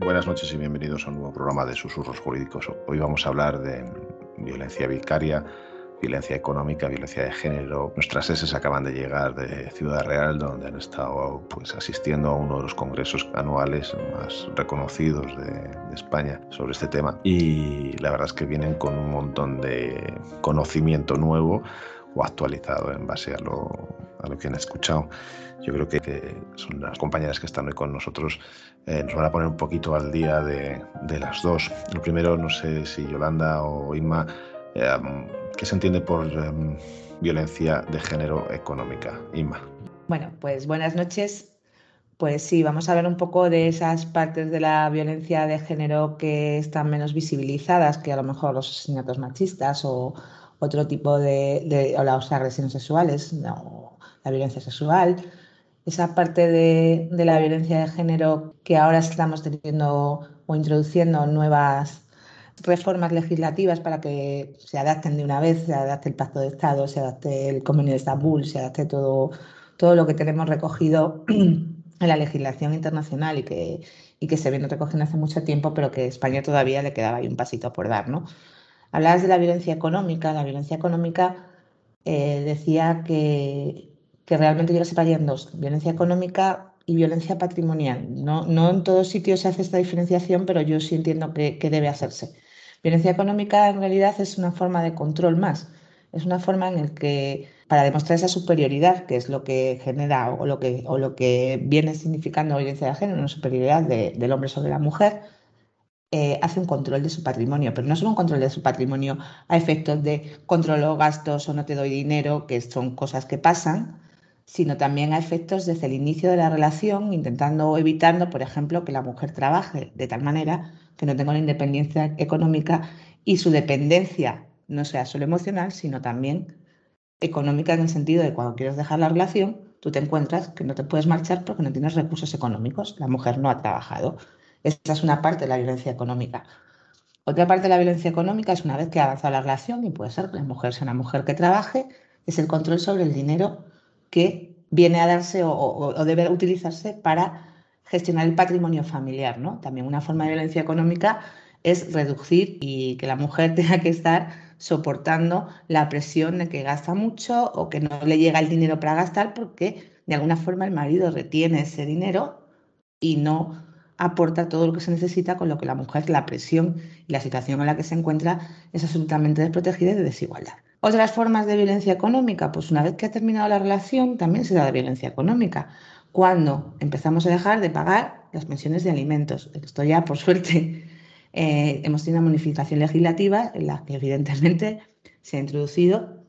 Buenas noches y bienvenidos a un nuevo programa de Susurros Jurídicos. Hoy vamos a hablar de violencia vicaria, violencia económica, violencia de género. Nuestras eses acaban de llegar de Ciudad Real, donde han estado pues, asistiendo a uno de los congresos anuales más reconocidos de, de, España sobre este tema. Y la verdad es que vienen con un montón de conocimiento nuevo o actualizado en base a lo, a lo que han escuchado. Yo creo que, que, son las compañeras que están hoy con nosotros, eh, nos van a poner un poquito al día de, de, las dos. Lo primero, no sé si Yolanda o Inma, eh, ¿qué se entiende por eh, violencia de género económica? Inma. Bueno, pues buenas noches. Pues sí, vamos a hablar un poco de esas partes de la violencia de género que están menos visibilizadas, que a lo mejor los asesinatos machistas o otro tipo de, de o las agresiones sexuales, no, la violencia sexual, esa parte de, de, la violencia de género que ahora estamos teniendo o introduciendo nuevas reformas legislativas para que se adapten de una vez, se adapte el Pacto de Estado, se adapte el Convenio de Estambul, se adapte todo, todo lo que tenemos recogido en la legislación internacional y que, y que se viene recogiendo hace mucho tiempo, pero que España todavía le quedaba ahí un pasito por dar, ¿no? Hablabas de la violencia económica. La violencia económica eh, decía que, realmente yo lo separaría en dos, violencia económica y violencia patrimonial. No, no en todos sitios se hace esta diferenciación, pero yo sí entiendo que, debe hacerse. Violencia económica en realidad es una forma de control más. Es una forma en la que, para demostrar esa superioridad, que es lo que genera o lo que, o lo que viene significando violencia de género, una superioridad de, del hombre sobre la mujer, eh, hace un control de su patrimonio, pero no solo un control de su patrimonio a efectos de controlo gastos o no te doy dinero, que son cosas que pasan, sino también a efectos desde el inicio de la relación, intentando o evitando, por ejemplo, que la mujer trabaje de tal manera que no tenga una independencia económica y su dependencia no sea solo emocional, sino también económica en el sentido de cuando quieres dejar la relación, tú te encuentras que no te puedes marchar porque no tienes recursos económicos, la mujer no ha trabajado. Esa es una parte de la violencia económica. Otra parte de la violencia económica es una vez que ha avanzado la relación, y puede ser que la mujer sea una mujer que trabaje, es el control sobre el dinero que viene a darse o, o, debe utilizarse para gestionar el patrimonio familiar. ¿no? También una forma de violencia económica es reducir y que la mujer tenga que estar soportando la presión de que gasta mucho o que no le llega el dinero para gastar porque de alguna forma el marido retiene ese dinero y no aporta todo lo que se necesita, con lo que la mujer, la presión y la situación en la que se encuentra es absolutamente desprotegida y de desigualdad. Otras formas de violencia económica, pues una vez que ha terminado la relación, también se da de violencia económica. Cuando empezamos a dejar de pagar las pensiones de alimentos. Esto ya, por suerte, eh, hemos tenido una modificación legislativa en la que evidentemente se ha introducido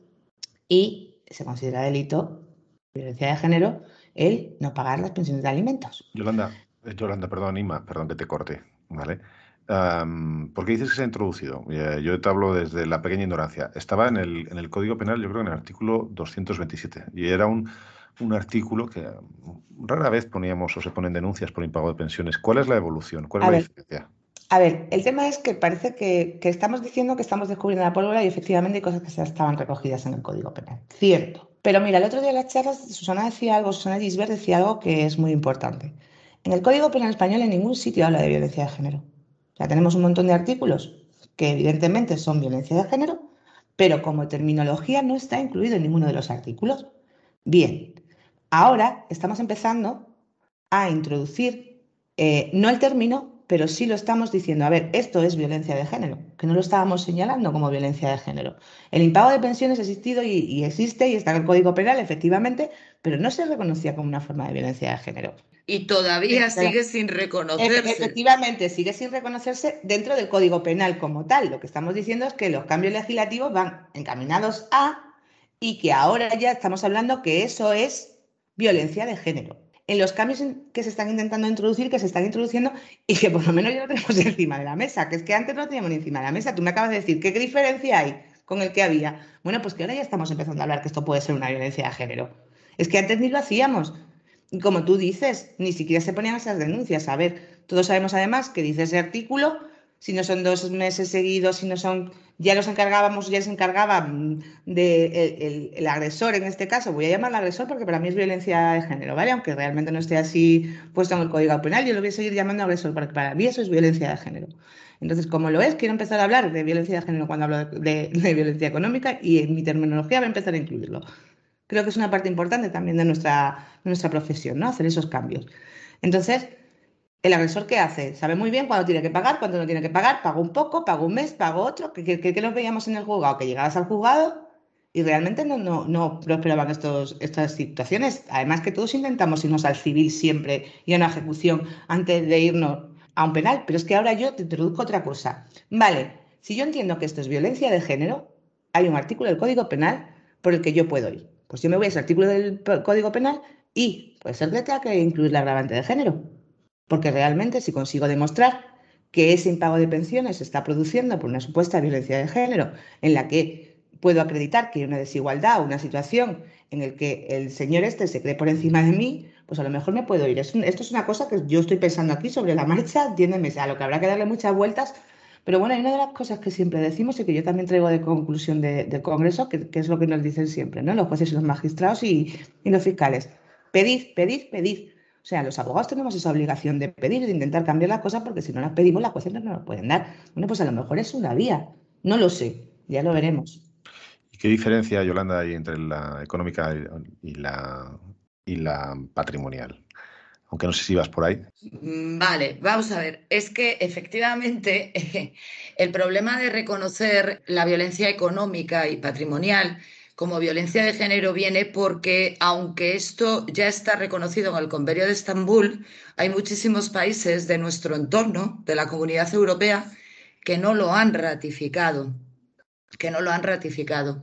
y se considera delito violencia de género el no pagar las pensiones de alimentos. Yolanda, Yolanda, perdón, Ima, perdón que te corte, ¿vale? Um, ¿Por qué dices que se ha introducido? Eh, yo te hablo desde la pequeña ignorancia. Estaba en el, en el Código Penal, yo creo, en el artículo 227, y era un, un artículo que rara vez poníamos o se ponen denuncias por impago de pensiones. ¿Cuál es la evolución? ¿Cuál es A la ver. diferencia? A ver, el tema es que parece que, que estamos diciendo que estamos descubriendo la pólvora y efectivamente hay cosas que ya estaban recogidas en el Código Penal. Cierto. Pero mira, el otro día en las charlas Susana decía algo, Susana Gisbert decía algo que es muy importante. En el Código Penal español en ningún sitio habla de violencia de género. Sea, tenemos un montón de artículos que evidentemente son violencia de género, pero como terminología no está incluido en ninguno de los artículos. Bien, ahora estamos empezando a introducir eh, no el término, pero sí lo estamos diciendo. A ver, esto es violencia de género, que no lo estábamos señalando como violencia de género. El impago de pensiones ha existido y, y existe y está en el Código Penal, efectivamente, pero no se reconocía como una forma de violencia de género. Y todavía sigue sin reconocerse. Efectivamente, sigue sin reconocerse dentro del Código Penal como tal. Lo que estamos diciendo es que los cambios legislativos van encaminados a y que ahora ya estamos hablando que eso es violencia de género. En los cambios que se están intentando introducir, que se están introduciendo y que por lo menos ya lo tenemos encima de la mesa, que es que antes no lo teníamos encima de la mesa. Tú me acabas de decir, ¿qué diferencia hay con el que había? Bueno, pues que ahora ya estamos empezando a hablar que esto puede ser una violencia de género. Es que antes ni lo hacíamos. Y como tú dices, ni siquiera se ponían esas denuncias. A ver, todos sabemos además que dice ese artículo si no son dos meses seguidos, si no son, ya los encargábamos, ya se encargaba mm, de el, agresor en este caso, voy a llamarlo agresor porque para mí es violencia de género, ¿vale? Aunque realmente no esté así puesto en el Código Penal, yo lo voy a seguir llamando agresor porque para mí eso es violencia de género. Entonces, como lo es, quiero empezar a hablar de violencia de género cuando hablo de, de violencia económica y en mi terminología voy a empezar a incluirlo. Creo que es una parte importante también de nuestra, de nuestra profesión, ¿no? Hacer esos cambios. Entonces, el agresor, ¿qué hace? Sabe muy bien cuándo tiene que pagar, cuándo no tiene que pagar, pago un poco, pago un mes, pago otro. ¿Qué, qué, nos veíamos en el juzgado? Que llegabas al juzgado y realmente no, no, no prosperaban estos, estas situaciones. Además que todos intentamos irnos al civil siempre y a una ejecución antes de irnos a un penal. Pero es que ahora yo te introduzco otra cosa. Vale, si yo entiendo que esto es violencia de género, hay un artículo del Código Penal por el que yo puedo ir. Pues yo me voy a ese artículo del Código Penal y puede ser que tenga que incluir la agravante de género. Porque realmente si consigo demostrar que ese impago de pensiones se está produciendo por una supuesta violencia de género en la que puedo acreditar que hay una desigualdad, una situación en la que el señor este se cree por encima de mí, pues a lo mejor me puedo ir. Esto es una cosa que yo estoy pensando aquí sobre la marcha, entiéndeme, a lo que habrá que darle muchas vueltas. Pero bueno, hay una de las cosas que siempre decimos y que yo también traigo de conclusión del Congreso, que, es lo que nos dicen siempre, ¿no? Los jueces y los magistrados y, y los fiscales. Pedid, pedid, pedid. O sea, los abogados tenemos esa obligación de pedir, de intentar cambiar las cosas, porque si no las pedimos, las jueces no nos pueden dar. Bueno, pues a lo mejor es una vía. No lo sé, ya lo veremos. ¿Y qué diferencia, Yolanda, hay entre la económica y la, y la patrimonial? Aunque no sé si vas por ahí. Mm, vale, vamos a ver. Es que efectivamente el problema de reconocer la violencia económica y patrimonial como violencia de género viene porque, aunque esto ya está reconocido en el Convenio de Estambul, hay muchísimos países de nuestro entorno, de la comunidad europea, que no lo han ratificado, que no lo han ratificado.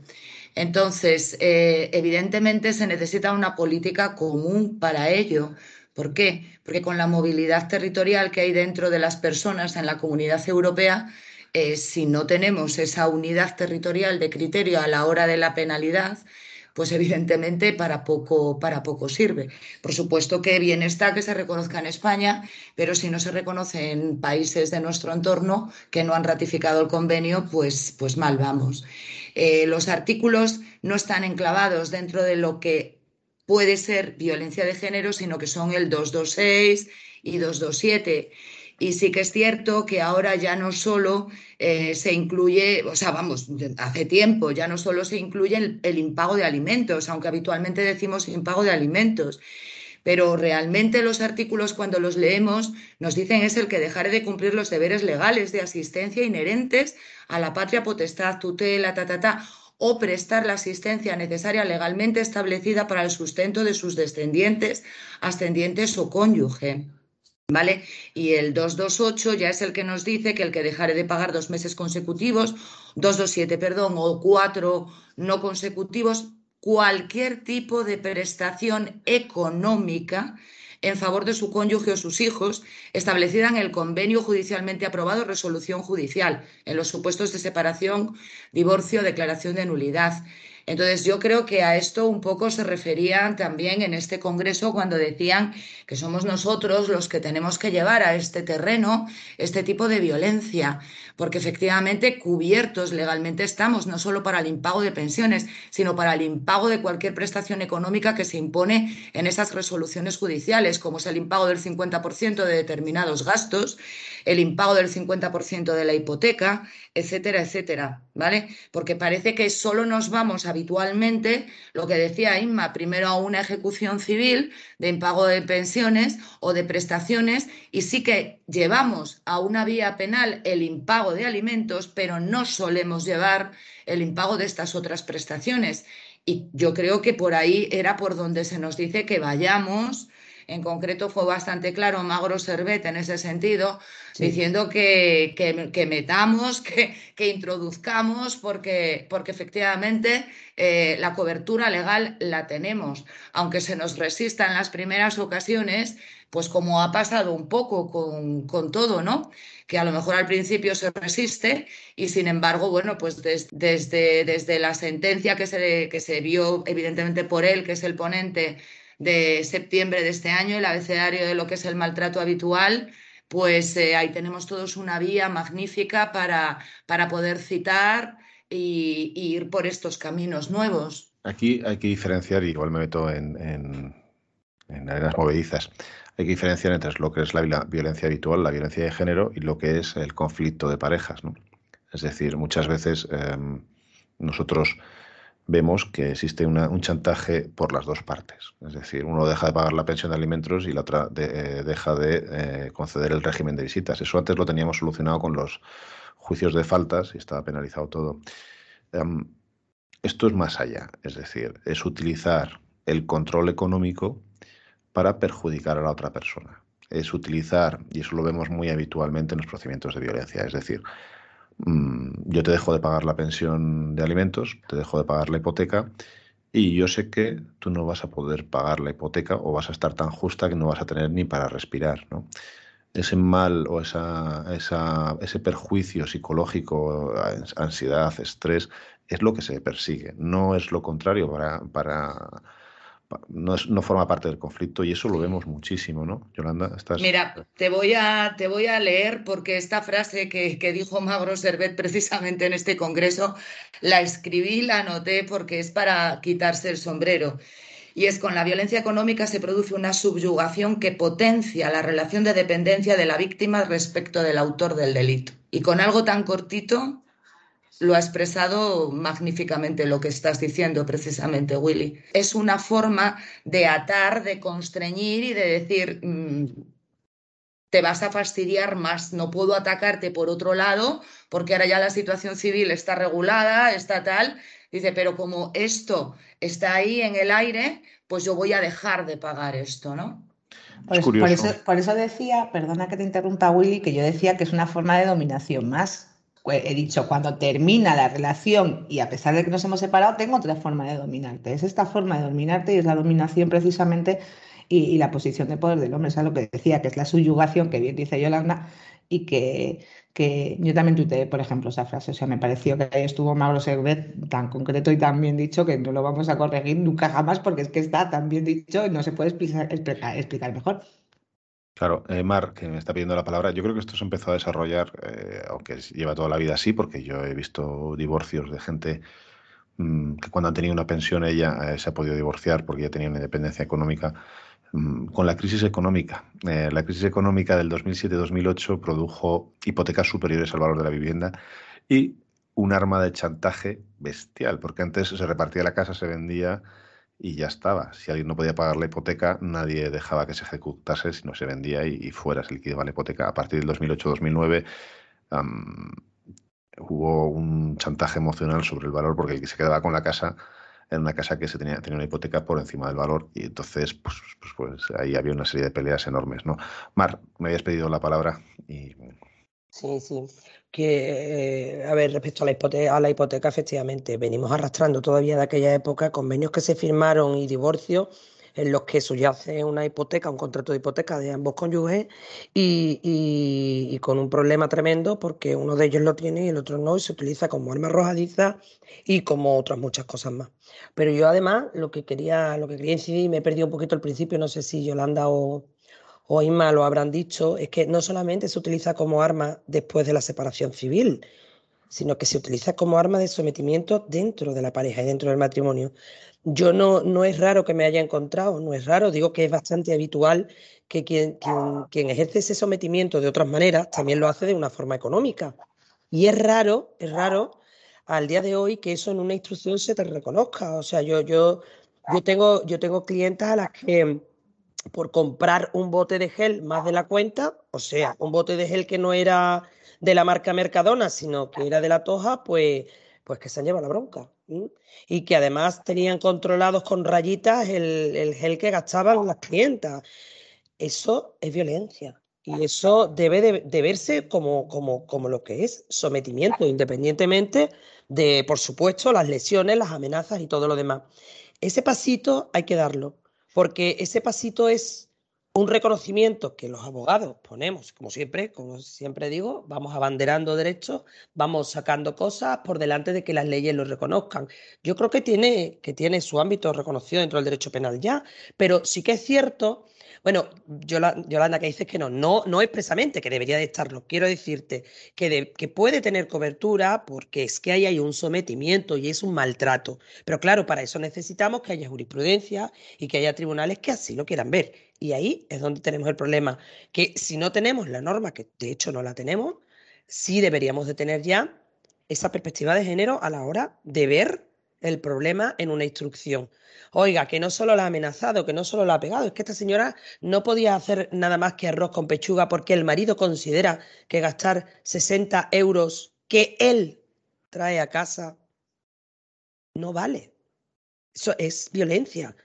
Entonces, eh, evidentemente se necesita una política común para ello. ¿Por qué? Porque con la movilidad territorial que hay dentro de las personas en la comunidad europea, eh, si no tenemos esa unidad territorial de criterio a la hora de la penalidad, pues evidentemente para poco, para poco sirve. Por supuesto que bien está que se reconozca en España, pero si no se reconoce en países de nuestro entorno que no han ratificado el convenio, pues, pues mal vamos. Eh, los artículos no están enclavados dentro de lo que puede ser violencia de género, sino que son el 226 y 227. Y sí que es cierto que ahora ya no solo eh, se incluye, o sea, vamos, hace tiempo ya no solo se incluye el, el impago de alimentos, aunque habitualmente decimos impago de alimentos pero realmente los artículos cuando los leemos nos dicen es el que dejaré de cumplir los deberes legales de asistencia inherentes a la patria potestad, tutela, ta, ta, ta, o prestar la asistencia necesaria legalmente establecida para el sustento de sus descendientes, ascendientes o cónyuge. ¿Vale? Y el 228 ya es el que nos dice que el que dejare de pagar dos meses consecutivos, 227, perdón, o cuatro no consecutivos, cualquier tipo de prestación económica en favor de su cónyuge o sus hijos, establecida en el convenio judicialmente aprobado, resolución judicial, en los supuestos de separación, divorcio, declaración de nulidad. Entonces, yo creo que a esto un poco se referían también en este Congreso cuando decían que somos nosotros los que tenemos que llevar a este terreno este tipo de violencia, porque efectivamente cubiertos legalmente estamos, no solo para el impago de pensiones, sino para el impago de cualquier prestación económica que se impone en esas resoluciones judiciales, como es el impago del 50% de determinados gastos, el impago del 50% de la hipoteca, etcétera, etcétera, ¿vale? Porque parece que solo nos vamos habitualmente, lo que decía Inma, primero a una ejecución civil de impago de pensiones o de prestaciones y sí que llevamos a una vía penal el impago de alimentos, pero no solemos llevar el impago de estas otras prestaciones. Y yo creo que por ahí era por donde se nos dice que vayamos en concreto fue bastante claro Magro Servet en ese sentido, diciendo que, que, metamos, que, que, introduzcamos, porque, porque efectivamente eh, la cobertura legal la tenemos, aunque se nos resista en las primeras ocasiones, pues como ha pasado un poco con, con todo, ¿no? que a lo mejor al principio se resiste y sin embargo, bueno, pues desde, desde la sentencia que se, que se vio evidentemente por él, que es el ponente de septiembre de este año, el abecedario de lo que es el maltrato habitual, pues eh, ahí tenemos todos una vía magnífica para, para poder citar y, ir por estos caminos nuevos. Aquí hay que diferenciar, igual me meto en, en, arenas movedizas, hay que diferenciar entre lo que es la violencia habitual, la violencia de género y lo que es el conflicto de parejas. ¿no? Es decir, muchas veces em, nosotros vemos que existe un chantaje por las dos partes. Es decir, uno deja de pagar la pensión de alimentos y la otra eh, deja de eh, conceder el régimen de visitas. Eso antes lo teníamos solucionado con los juicios de faltas y estaba penalizado todo. Em, esto es más allá, es decir, es utilizar el control económico para perjudicar a la otra persona. Es utilizar, y eso lo vemos muy habitualmente en los procedimientos de violencia, es decir, yo te dejo de pagar la pensión de alimentos, te dejo de pagar la hipoteca y yo sé que tú no vas a poder pagar la hipoteca o vas a estar tan justa que no vas a tener ni para respirar. ¿no? Ese mal o esa, esa, ese perjuicio psicológico, ansiedad, estrés, es lo que se persigue, no es lo contrario para, para no, no, forma parte del conflicto y eso lo vemos muchísimo, ¿no? Yolanda, estás... Mira, te voy a, te voy a leer porque esta frase que, que dijo Magro Servet precisamente en este congreso, la escribí, la anoté porque es para quitarse el sombrero. Y es con la violencia económica se produce una subyugación que potencia la relación de dependencia de la víctima respecto del autor del delito. Y con algo tan cortito lo ha expresado magníficamente lo que estás diciendo precisamente, Willy. Es una forma de atar, de constreñir y de decir, mm, te vas a fastidiar más, no puedo atacarte por otro lado, porque ahora ya la situación civil está regulada, está tal. Dice, pero como esto está ahí en el aire, pues yo voy a dejar de pagar esto, ¿no? Por eso, por eso decía, perdona que te interrumpa Willy, que yo decía que es una forma de dominación más he dicho, cuando termina la relación y a pesar de que nos hemos separado, tengo otra forma de dominarte. Es esta forma de dominarte y es la dominación precisamente y, la posición de poder del hombre. Es lo que decía, que es la subyugación, que bien dice Yolanda, y que, que yo también tuiteé, por ejemplo, esa frase. O sea, me pareció que estuvo Mauro Servet tan concreto y tan bien dicho que no lo vamos a corregir nunca jamás porque es que está tan bien dicho y no se puede explicar, explicar mejor. Claro, eh, Mar, que me está pidiendo la palabra, yo creo que esto se empezó a desarrollar, eh, aunque lleva toda la vida así, porque yo he visto divorcios de gente mm, que cuando han tenido una pensión ella eh, se ha podido divorciar porque ya tenía una independencia económica. Mm, con la crisis económica, la crisis económica del 2007-2008 produjo hipotecas superiores al valor de la vivienda y un arma de chantaje bestial, porque antes se repartía la casa, se vendía y ya estaba. Si alguien no podía pagar la hipoteca, nadie dejaba que se ejecutase, sino se vendía y, fuera, se liquidaba la hipoteca. A partir del 2008-2009 hubo un chantaje emocional sobre el valor porque el que se quedaba con la casa era una casa que se tenía, tenía una hipoteca por encima del valor y entonces pues, pues, pues, ahí había una serie de peleas enormes. ¿no? Mar, me habías pedido la palabra y... Sí, sí que, a ver, respecto a la, hipoteca, a la hipoteca, efectivamente, venimos arrastrando todavía de aquella época convenios que se firmaron y divorcios en los que subyace una hipoteca, un contrato de hipoteca de ambos cónyuges y, y, con un problema tremendo porque uno de ellos lo tiene y el otro no y se utiliza como arma arrojadiza y como otras muchas cosas más. Pero yo además lo que quería, lo que quería incidir, me he perdido un poquito al principio, no sé si Yolanda o, o Inma lo habrán dicho, es que no solamente se utiliza como arma después de la separación civil, sino que se utiliza como arma de sometimiento dentro de la pareja y dentro del matrimonio. Yo no, no es raro que me haya encontrado, no es raro, digo que es bastante habitual que quien, quien, ejerce ese sometimiento de otras maneras también lo hace de una forma económica. Y es raro, es raro al día de hoy que eso en una instrucción se te reconozca. O sea, yo, yo, yo, tengo, yo tengo clientas a las que por comprar un bote de gel más de la cuenta, o sea, un bote de gel que no era de la marca Mercadona, sino que era de la Toja, pues, pues que se han llevado la bronca. Y que además tenían controlados con rayitas el, gel que gastaban las clientas. Eso es violencia. Y eso debe de, verse como, como, como lo que es sometimiento, independientemente de, por supuesto, las lesiones, las amenazas y todo lo demás. Ese pasito hay que darlo porque ese pasito es un reconocimiento que los abogados ponemos, como siempre, como siempre digo, vamos abanderando derechos, vamos sacando cosas por delante de que las leyes lo reconozcan. Yo creo que tiene, que tiene su ámbito reconocido dentro del derecho penal ya, pero sí que es cierto bueno, Yolanda, que dices que no, no, no expresamente, que debería de estarlo. Quiero decirte que, que puede tener cobertura porque es que ahí hay un sometimiento y es un maltrato. Pero claro, para eso necesitamos que haya jurisprudencia y que haya tribunales que así lo quieran ver. Y ahí es donde tenemos el problema, que si no tenemos la norma, que de hecho no la tenemos, sí deberíamos de tener ya esa perspectiva de género a la hora de ver el problema en una instrucción. Oiga, que no solo la ha amenazado, que no solo la ha pegado, es que esta señora no podía hacer nada más que arroz con pechuga porque el marido considera que gastar 60 euros que él trae a casa no vale. Eso es violencia.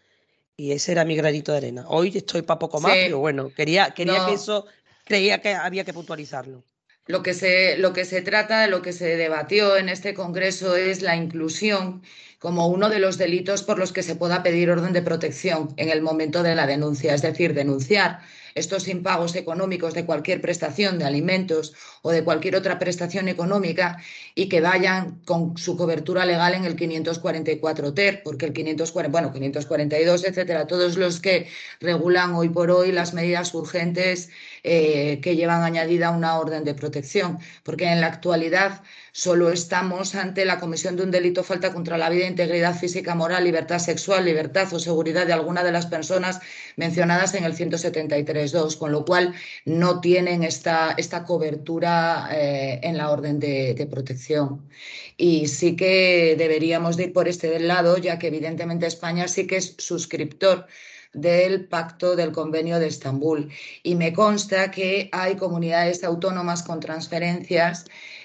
Y ese era mi granito de arena. Hoy estoy para poco más, pero bueno, quería, quería que eso, creía que había que puntualizarlo. Lo que, se, lo que se trata, lo que se debatió en este Congreso es la inclusión como uno de los delitos por los que se pueda pedir orden de protección en el momento de la denuncia, es decir, denunciar estos impagos económicos de cualquier prestación de alimentos o de cualquier otra prestación económica y que vayan con su cobertura legal en el 544 TER, porque el 540, bueno, 542, etcétera, todos los que regulan hoy por hoy las medidas urgentes eh, que llevan añadida una orden de protección, porque en la actualidad solo estamos ante la comisión de un delito falta contra la vida, integridad física, moral, libertad sexual, libertad o seguridad de alguna de las personas mencionadas en el 173.2, con lo cual no tienen esta, esta cobertura eh, en la orden de, de protección. Y sí que deberíamos de ir por este del lado, ya que evidentemente España sí que es suscriptor del pacto del convenio de Estambul. Y me consta que hay comunidades autónomas con transferencias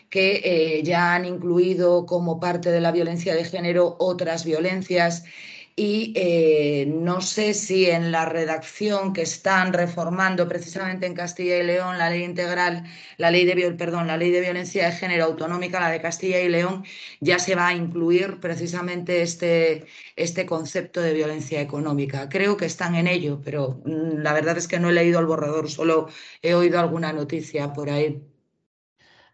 que eh, ya han incluido como parte de la violencia de género otras violencias y eh, no sé si en la redacción que están reformando precisamente en Castilla y León la ley integral, la ley de perdón, la ley de violencia de género autonómica, la de Castilla y León, ya se va a incluir precisamente este, este concepto de violencia económica. Creo que están en ello, pero mm, la verdad es que no he leído el borrador, solo he oído alguna noticia por ahí.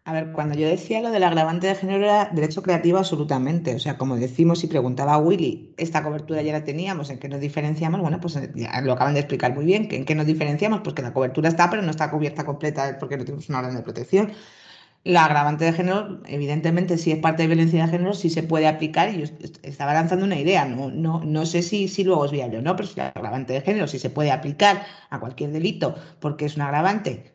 A ver, cuando yo decía lo del agravante de género era derecho creativo absolutamente. O sea, como decimos y preguntaba a Willy, esta cobertura ya la teníamos, ¿en qué nos diferenciamos? Bueno, pues eh, lo acaban de explicar muy bien. ¿En qué nos diferenciamos? Pues que la cobertura está, pero no está cubierta completa porque no tenemos una orden de protección. La agravante de género, evidentemente, si es parte de violencia de género, sí se puede aplicar. Y yo estaba lanzando una idea, no, no, no sé si, si luego es viable o no, pero si la agravante de género sí se puede aplicar a cualquier delito porque es un agravante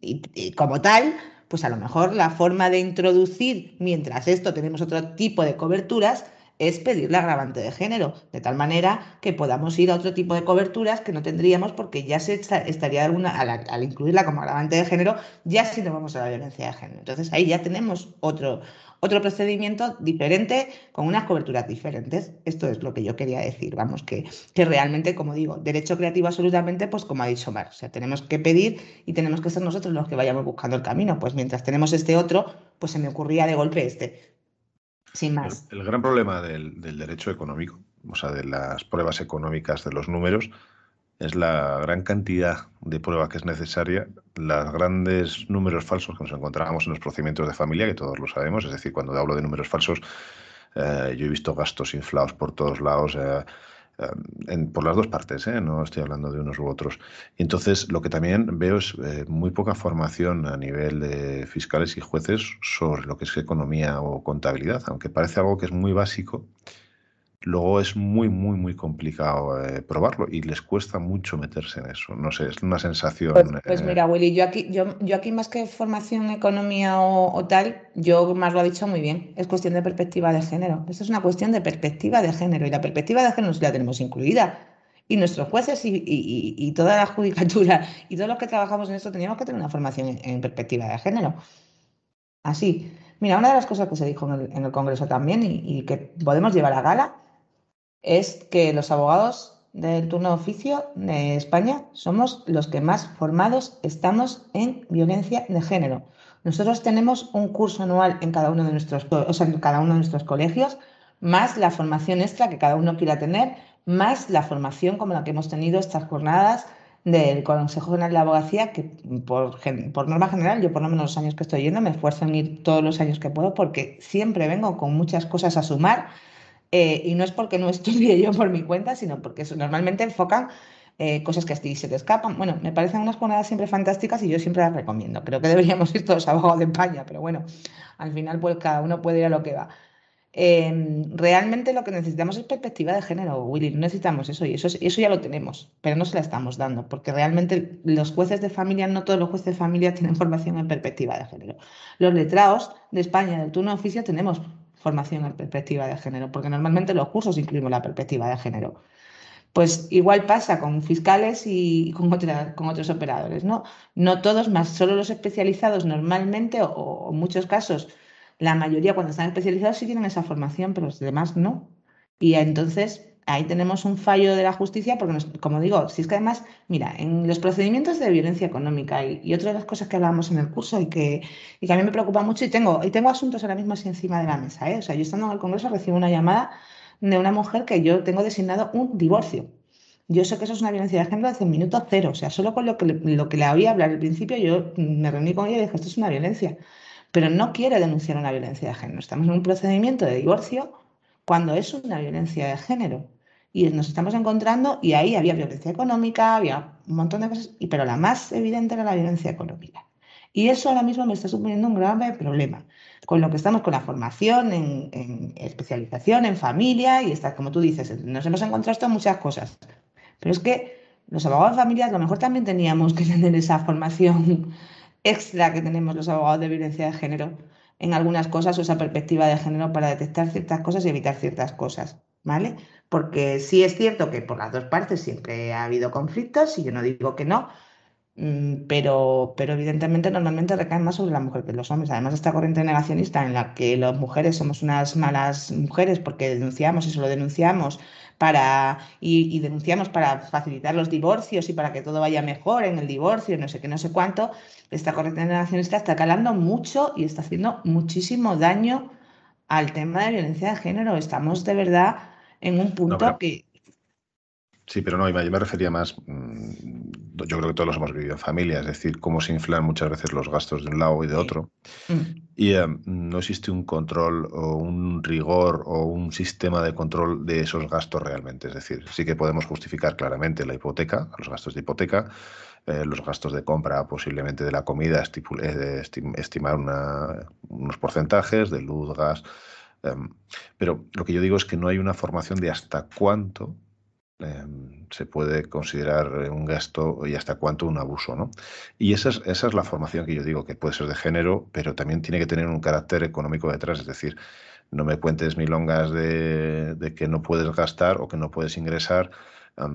y como tal, pues a lo mejor la forma de introducir, mientras esto tenemos otro tipo de coberturas, es pedir la agravante de género, de tal manera que podamos ir a otro tipo de coberturas que no tendríamos porque ya se estaría alguna, al, incluirla como agravante de género, ya sí no vamos a la violencia de género. Entonces ahí ya tenemos otro, otro procedimiento diferente con unas coberturas diferentes. Esto es lo que yo quería decir, vamos, que, que realmente, como digo, derecho creativo absolutamente, pues como ha dicho Mar, o sea, tenemos que pedir y tenemos que ser nosotros los que vayamos buscando el camino. Pues mientras tenemos este otro, pues se me ocurría de golpe este. Sin más. El, gran problema del, del derecho económico, o sea, de las pruebas económicas de los números, es la gran cantidad de prueba que es necesaria, los grandes números falsos que nos encontramos en los procedimientos de familia, que todos lo sabemos, es decir, cuando hablo de números falsos, eh, yo he visto gastos inflados por todos lados, eh, eh, por las dos partes, no estoy hablando de unos u otros. Entonces, lo que también veo es muy poca formación a nivel de fiscales y jueces sobre lo que es economía o contabilidad, aunque parece algo que es muy básico luego es muy, muy, muy complicado eh, probarlo y les cuesta mucho meterse en eso. No sé, es una sensación. Pues, pues mira, eh, Willy, yo aquí, yo, yo aquí más que formación, economía o, tal, yo más lo ha dicho muy bien, es cuestión de perspectiva de género. Esto es una cuestión de perspectiva de género y la perspectiva de género sí la tenemos incluida. Y nuestros jueces y, y, toda la judicatura y todos los que trabajamos en esto teníamos que tener una formación en, perspectiva de género. Así. Mira, una de las cosas que se dijo en el, en el Congreso también y, que podemos llevar a gala es que los abogados del turno de oficio de España somos los que más formados estamos en violencia de género. Nosotros tenemos un curso anual en cada uno de nuestros, en cada uno de nuestros colegios, más la formación extra que cada uno quiera tener, más la formación como la que hemos tenido estas jornadas del Consejo General de la Abogacía, que por, por, norma general, yo por lo menos los años que estoy yendo, me esfuerzo en ir todos los años que puedo porque siempre vengo con muchas cosas a sumar eh, y no es porque no estudie yo por mi cuenta, sino porque normalmente enfocan eh, cosas que a ti se te escapan. Bueno, me parecen unas jornadas siempre fantásticas y yo siempre las recomiendo. Creo que deberíamos ir todos abogados de España, pero bueno, al final pues cada uno puede ir a lo que va. Em, realmente lo que necesitamos es perspectiva de género, Willy. No necesitamos eso y eso, eso ya lo tenemos, pero no se la estamos dando, porque realmente los jueces de familia, no todos los jueces de familia tienen formación en perspectiva de género. Los letrados de España del turno de oficio tenemos formación en perspectiva de género, porque normalmente los cursos incluimos la perspectiva de género. Pues igual pasa con fiscales y con, con otros operadores, ¿no? No todos, más solo los especializados normalmente, o en muchos casos, la mayoría cuando están especializados sí tienen esa formación, pero los demás no. Y entonces ahí tenemos un fallo de la justicia, porque, como digo, si es que además, mira, en los procedimientos de violencia económica y, otra de las cosas que hablábamos en el curso y que, y que a mí me preocupa mucho, y tengo, y tengo asuntos ahora mismo así encima de la mesa, ¿eh? o sea, yo estando en el Congreso recibo una llamada de una mujer que yo tengo designado un divorcio. Yo sé que eso es una violencia de género desde el minuto cero, o sea, solo con lo que, lo que le había hablar al principio, yo me reuní con ella y dije, esto es una violencia pero no quiere denunciar una violencia de género. Estamos en un procedimiento de divorcio cuando es una violencia de género. Y nos estamos encontrando, y ahí había violencia económica, había un montón de cosas, pero la más evidente era la violencia económica. Y eso ahora mismo me está suponiendo un grave problema. Con lo que estamos con la formación, en, especialización, en familia, y está, como tú dices, nos hemos encontrado muchas cosas. Pero es que los abogados de familia a lo mejor también teníamos que tener esa formación extra que tenemos los abogados de violencia de género en algunas cosas o esa perspectiva de género para detectar ciertas cosas y evitar ciertas cosas, ¿vale? Porque sí es cierto que por las dos partes siempre ha habido conflictos y yo no digo que no, mm, pero, pero evidentemente normalmente recaen más sobre la mujer que los hombres. Además, esta corriente negacionista en la que las mujeres somos unas malas mujeres porque denunciamos y solo denunciamos para, y, denunciamos para facilitar los divorcios y para que todo vaya mejor en el divorcio, no sé qué, no sé cuánto, esta corriente nacionalista está calando mucho y está haciendo muchísimo daño al tema de violencia de género. Estamos de verdad en un punto que... Sí, pero no, yo me refería más, mm, yo creo que todos los hemos vivido en familia, es decir, cómo se inflan muchas veces los gastos de un lado y de otro. Mm. Y eh, no existe un control o un rigor o un sistema de control de esos gastos realmente. Es decir, sí que podemos justificar claramente la hipoteca, los gastos de hipoteca, eh, los gastos de compra posiblemente de la comida, eh, estimar unos porcentajes de luz, gas. Em, pero lo que yo digo es que no hay una formación de hasta cuánto Em, se puede considerar un gasto y hasta cuánto un abuso, ¿no? Y esa es, esa es la formación que yo digo, que puede ser de género, pero también tiene que tener un carácter económico detrás, es decir, no me cuentes milongas de, de que no puedes gastar o que no puedes ingresar,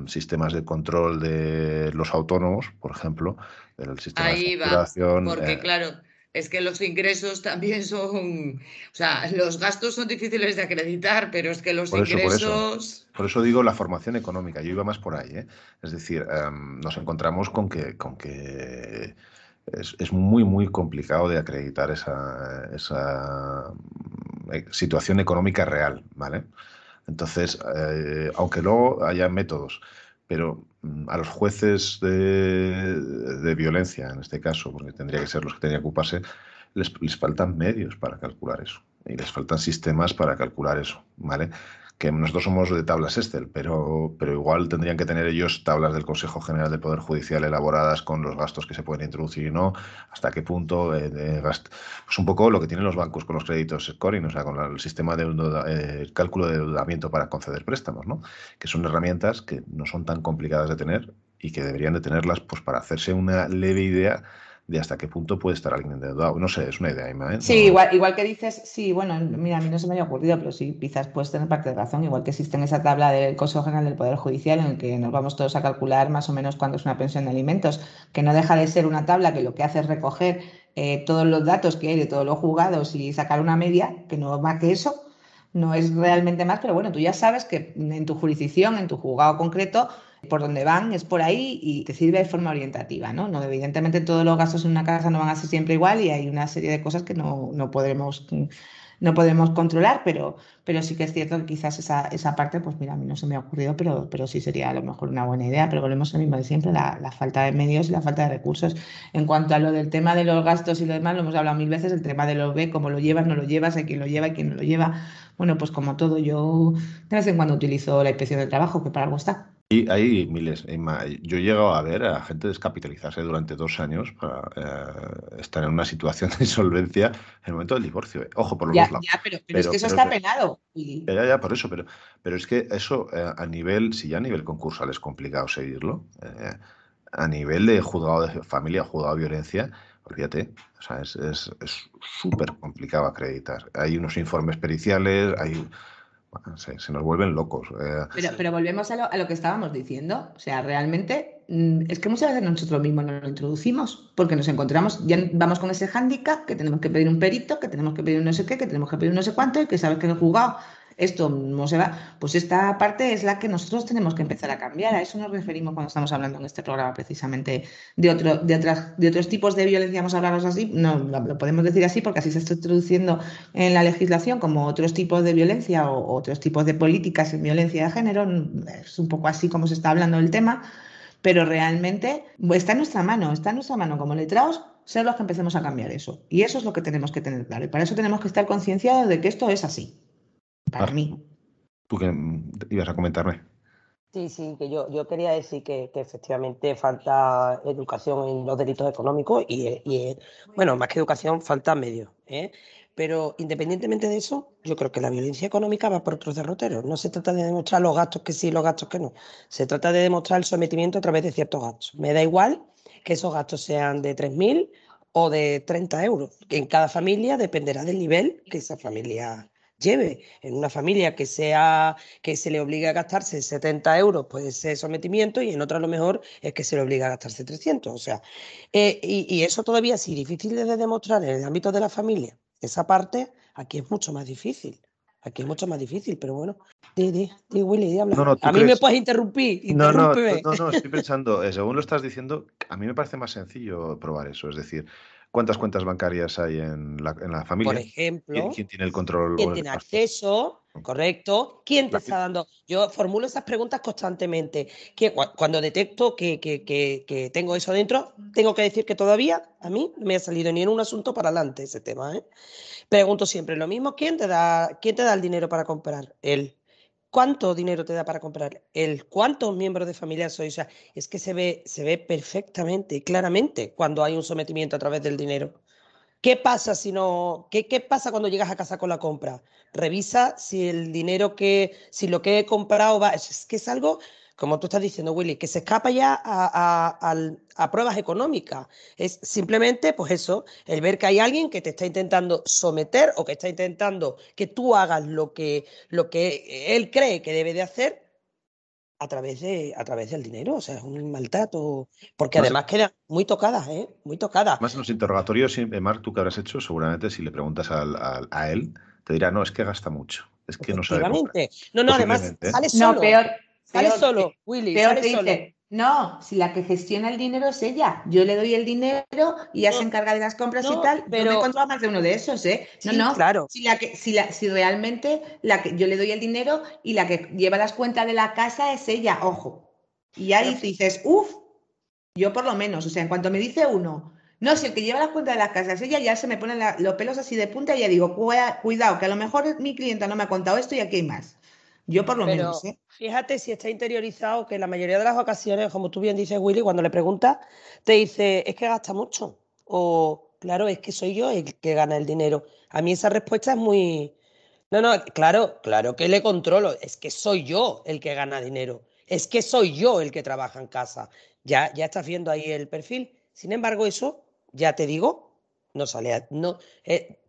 sistemas de control de los autónomos, por ejemplo, del sistema Ahí de va, porque eh, claro es que los ingresos también son, o sea, los gastos son difíciles de acreditar, pero es que los ingresos... Por eso, digo la formación económica, yo iba más por ahí, ¿eh? es decir, em, nos encontramos con que, con que es, muy, muy complicado de acreditar esa, esa eh, situación económica real, ¿vale? Entonces, eh, aunque luego haya métodos pero a los jueces de, violencia, en este caso, porque tendría que ser los que tendrían que ocuparse, les, les faltan medios para calcular eso y les faltan sistemas para calcular eso, ¿vale? Que nosotros somos de tablas Excel, pero, pero igual tendrían que tener ellos tablas del Consejo General del Poder Judicial elaboradas con los gastos que se pueden introducir y no, hasta qué punto eh, Es un poco lo que tienen los bancos con los créditos scoring, o sea, con el sistema de eh, cálculo de endeudamiento para conceder préstamos, ¿no? que son herramientas que no son tan complicadas de tener y que deberían de tenerlas pues, para hacerse una leve idea de hasta qué punto puede estar alguien endeudado. No sé, es una idea, ¿eh? Sí, igual, igual que dices, sí, bueno, mira, a mí no se me había ocurrido, pero sí, quizás puedes tener parte de razón, igual que existe en esa tabla del Consejo General del Poder Judicial en el que nos vamos todos a calcular más o menos cuándo es una pensión de alimentos, que no deja de ser una tabla que lo que hace es recoger eh, todos los datos que hay de todos los juzgados y sacar una media, que no más que eso, no es realmente más, pero bueno, tú ya sabes que en tu jurisdicción, en tu juzgado concreto, por donde van es por ahí y te sirve de forma orientativa, ¿no? ¿no? Evidentemente todos los gastos en una casa no van a ser siempre igual y hay una serie de cosas que no, no podremos no podemos controlar, pero, pero sí que es cierto que quizás esa, esa parte, pues mira, a mí no se me ha ocurrido, pero, pero sí sería a lo mejor una buena idea, pero volvemos a lo mismo de siempre, la, falta de medios y la falta de recursos. En cuanto a lo del tema de los gastos y lo demás, lo hemos hablado mil veces, el tema de lo B, cómo lo llevas, no lo llevas, hay quien lo lleva y quien no lo lleva. Bueno, pues como todo, yo de vez en cuando utilizo la inspección de trabajo, que para algo está. Y hay miles. Yo he llegado a ver a gente descapitalizarse durante dos años para eh, estar en una situación de insolvencia en el momento del divorcio. Eh. Ojo, por los dos lados. Ya, pero, es que eso está penado. Ya, ya, por eso. Pero, pero es que eso eh, a nivel, si ya a nivel concursal es complicado seguirlo, a nivel de juzgado de familia, juzgado de violencia, fíjate, o sea, es súper es, complicado acreditar. Hay unos informes periciales, hay se, nos vuelven locos. Eh. Pero, pero, volvemos a lo, a lo, que estábamos diciendo. O sea, realmente mm, es que muchas veces nosotros mismos no lo introducimos porque nos encontramos, ya vamos con ese hándicap que tenemos que pedir un perito, que tenemos que pedir un no sé qué, que tenemos que pedir un no sé cuánto y que sabes que en el juzgado esto no se va, pues esta parte es la que nosotros tenemos que empezar a cambiar. A eso nos referimos cuando estamos hablando en este programa precisamente de, de, de otros tipos de violencia, vamos a hablarlos así, no lo podemos decir así porque así se está introduciendo en la legislación como otros tipos de violencia o otros tipos de políticas en violencia de género, es un poco así como se está hablando del tema, pero realmente está en nuestra mano, está en nuestra mano como letrados ser los que empecemos a cambiar eso. Y eso es lo que tenemos que tener claro. Y para eso tenemos que estar concienciados de que esto es así para mí. ¿Tú qué ibas a comentarme? Sí, sí, que yo, yo quería decir que, efectivamente falta educación en los delitos económicos y, bueno, más que educación, falta medios. ¿eh? Pero independientemente de eso, yo creo que la violencia económica va por otros derroteros. No se trata de demostrar los gastos que sí y los gastos que no. Se trata de demostrar el sometimiento a través de ciertos gastos. Me da igual que esos gastos sean de 3.000 o de 30 euros. En cada familia dependerá del nivel que esa familia lleve en una familia que sea que se le obligue a gastarse 70 euros, puede ser sometimiento, y en otra a lo mejor es que se le obliga a gastarse 300. O sea, eh, y, eso todavía es difícil de demostrar en el ámbito de la familia. Esa parte aquí es mucho más difícil. Aquí es mucho más difícil, pero bueno. Willy, habla. a mí me puedes interrumpir. No, no, no, no, estoy pensando, eh, según lo estás diciendo, a mí me parece más sencillo probar eso. Es decir, ¿Cuántas cuentas bancarias hay en la, en la familia? Por ejemplo. ¿Quién, tiene el control? ¿Quién tiene acceso? Correcto. ¿Quién te está dando? Yo formulo esas preguntas constantemente. Cuando detecto que, que, que, tengo eso dentro, tengo que decir que todavía a mí no me ha salido ni en un asunto para adelante ese tema. ¿eh? Pregunto siempre lo mismo. ¿Quién te, da, ¿Quién te da el dinero para comprar? Él. ¿Cuánto dinero te da para comprar? El cuántos miembros de familia soy. O sea, es que se ve, se ve perfectamente y claramente cuando hay un sometimiento a través del dinero. ¿Qué pasa si no? ¿Qué, ¿Qué pasa cuando llegas a casa con la compra? Revisa si el dinero que, si lo que he comprado va. Es que es algo como tú estás diciendo, Willy, que se escapa ya a, pruebas económicas. Es simplemente, pues eso, el ver que hay alguien que te está intentando someter o que está intentando que tú hagas lo que, lo que él cree que debe de hacer a través, de, a través del dinero. O sea, es un maltrato. Porque además queda muy tocada, ¿eh? Muy tocada. Más en los interrogatorios, Marc, tú que habrás hecho, seguramente si le preguntas a él, te dirá, no, es que gasta mucho. Es que no sabe. No, no, además sale solo. No, peor, Sale solo, Willy. Dice, no, si la que gestiona el dinero es ella. Yo le doy el dinero y ella se encarga de las compras y tal. Pero yo me he encontrado más de uno de esos, ¿eh? No, no. Claro. Si, la que, si, la, si realmente la que yo le doy el dinero y la que lleva las cuentas de la casa es ella, ojo. Y ahí dices, uff, yo por lo menos, o sea, en cuanto me dice uno, no, si el que lleva las cuentas de las casas es ella, ya se me ponen los pelos así de punta y ya digo, cuidado, que a lo mejor mi clienta no me ha contado esto y aquí hay más. Yo por lo menos. ¿eh? Fíjate si está interiorizado que la mayoría de las ocasiones, como tú bien dices, Willy, cuando le preguntas, te dice, es que gasta mucho. O, claro, es que soy yo el que gana el dinero. A mí esa respuesta es muy... No, no, claro, claro que le controlo. Es que soy yo el que gana dinero. Es que soy yo el que trabaja en casa. Ya, ya estás viendo ahí el perfil. Sin embargo, eso, ya te digo, no sale, no, eh,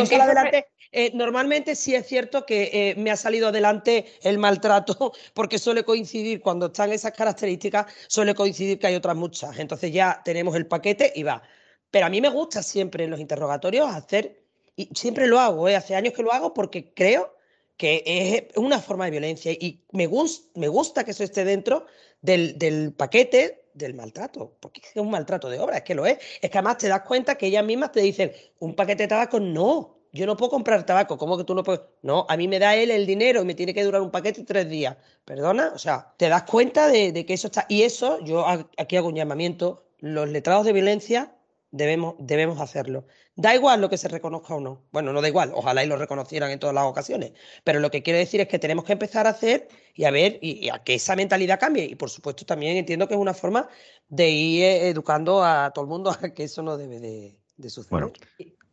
adelante. Eh, normalmente sí es cierto que eh, me ha salido adelante el maltrato, porque suele coincidir, cuando están esas características, suele coincidir que hay otras muchas. Entonces ya tenemos el paquete y va. Pero a mí me gusta siempre en los interrogatorios hacer, y siempre lo hago, ¿eh? hace años que lo hago porque creo que es una forma de violencia y me, me gusta que eso esté dentro del, del paquete del maltrato, porque es un maltrato de obra, es que lo es. Es que además te das cuenta que ellas mismas te dicen, un paquete de tabaco, no, yo no puedo comprar tabaco, ¿cómo que tú no puedes? No, a mí me da él el dinero y me tiene que durar un paquete tres días. ¿Perdona? O sea, te das cuenta de, de que eso está. Y eso, yo aquí hago un llamamiento. Los letrados de violencia debemos, debemos hacerlo. Da igual lo que se reconozca o no. Bueno, no da igual, ojalá y lo reconocieran en todas las ocasiones. Pero lo que quiero decir es que tenemos que empezar a hacer y a ver y, a que esa mentalidad cambie. Y por supuesto también entiendo que es una forma de ir eh, educando a todo el mundo a que eso no debe de, suceder. Bueno.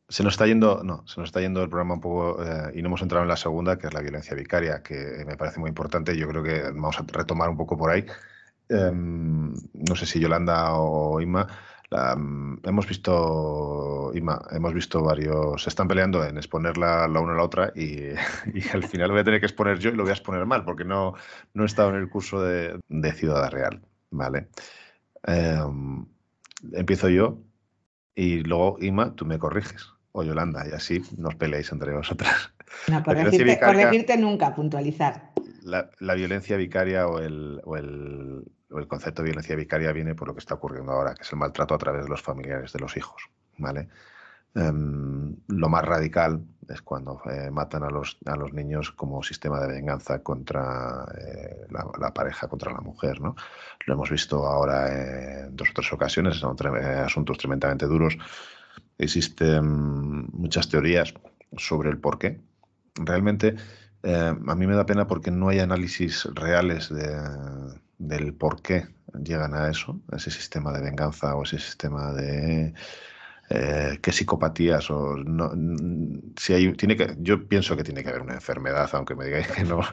Se nos está yendo, no, se nos está yendo el programa un poco eh, y no hemos entrado en la segunda, que es la violencia vicaria, que me parece muy importante. Yo creo que vamos a retomar un poco por ahí. Em, no sé si Yolanda o Inma Hemos visto, Ima, hemos visto varios, se están peleando en exponer la, una a la otra y, al final lo voy a tener que exponer yo y lo voy a exponer mal porque no, no he estado en el curso de, de Ciudad Real, ¿vale? Em, empiezo yo y luego, Ima, tú me corriges, o Yolanda, y así nos peleáis entre vosotras. No, corregirte, nunca, puntualizar. La, la violencia vicaria o el, o el el concepto de violencia vicaria viene por lo que está ocurriendo ahora, que es el maltrato a través de los familiares de los hijos. ¿vale? Em, lo más radical es cuando eh, matan a los, a los niños como sistema de venganza contra eh, la, pareja, contra la mujer. ¿no? Lo hemos visto ahora en dos o tres ocasiones, son eh, asuntos tremendamente duros. Existen muchas teorías sobre el por qué. Realmente a mí me da pena porque no hay análisis reales de, del por qué llegan a eso, ese sistema de venganza o ese sistema de eh, qué psicopatías o no, si hay tiene que yo pienso que tiene que haber una enfermedad aunque me digáis que no.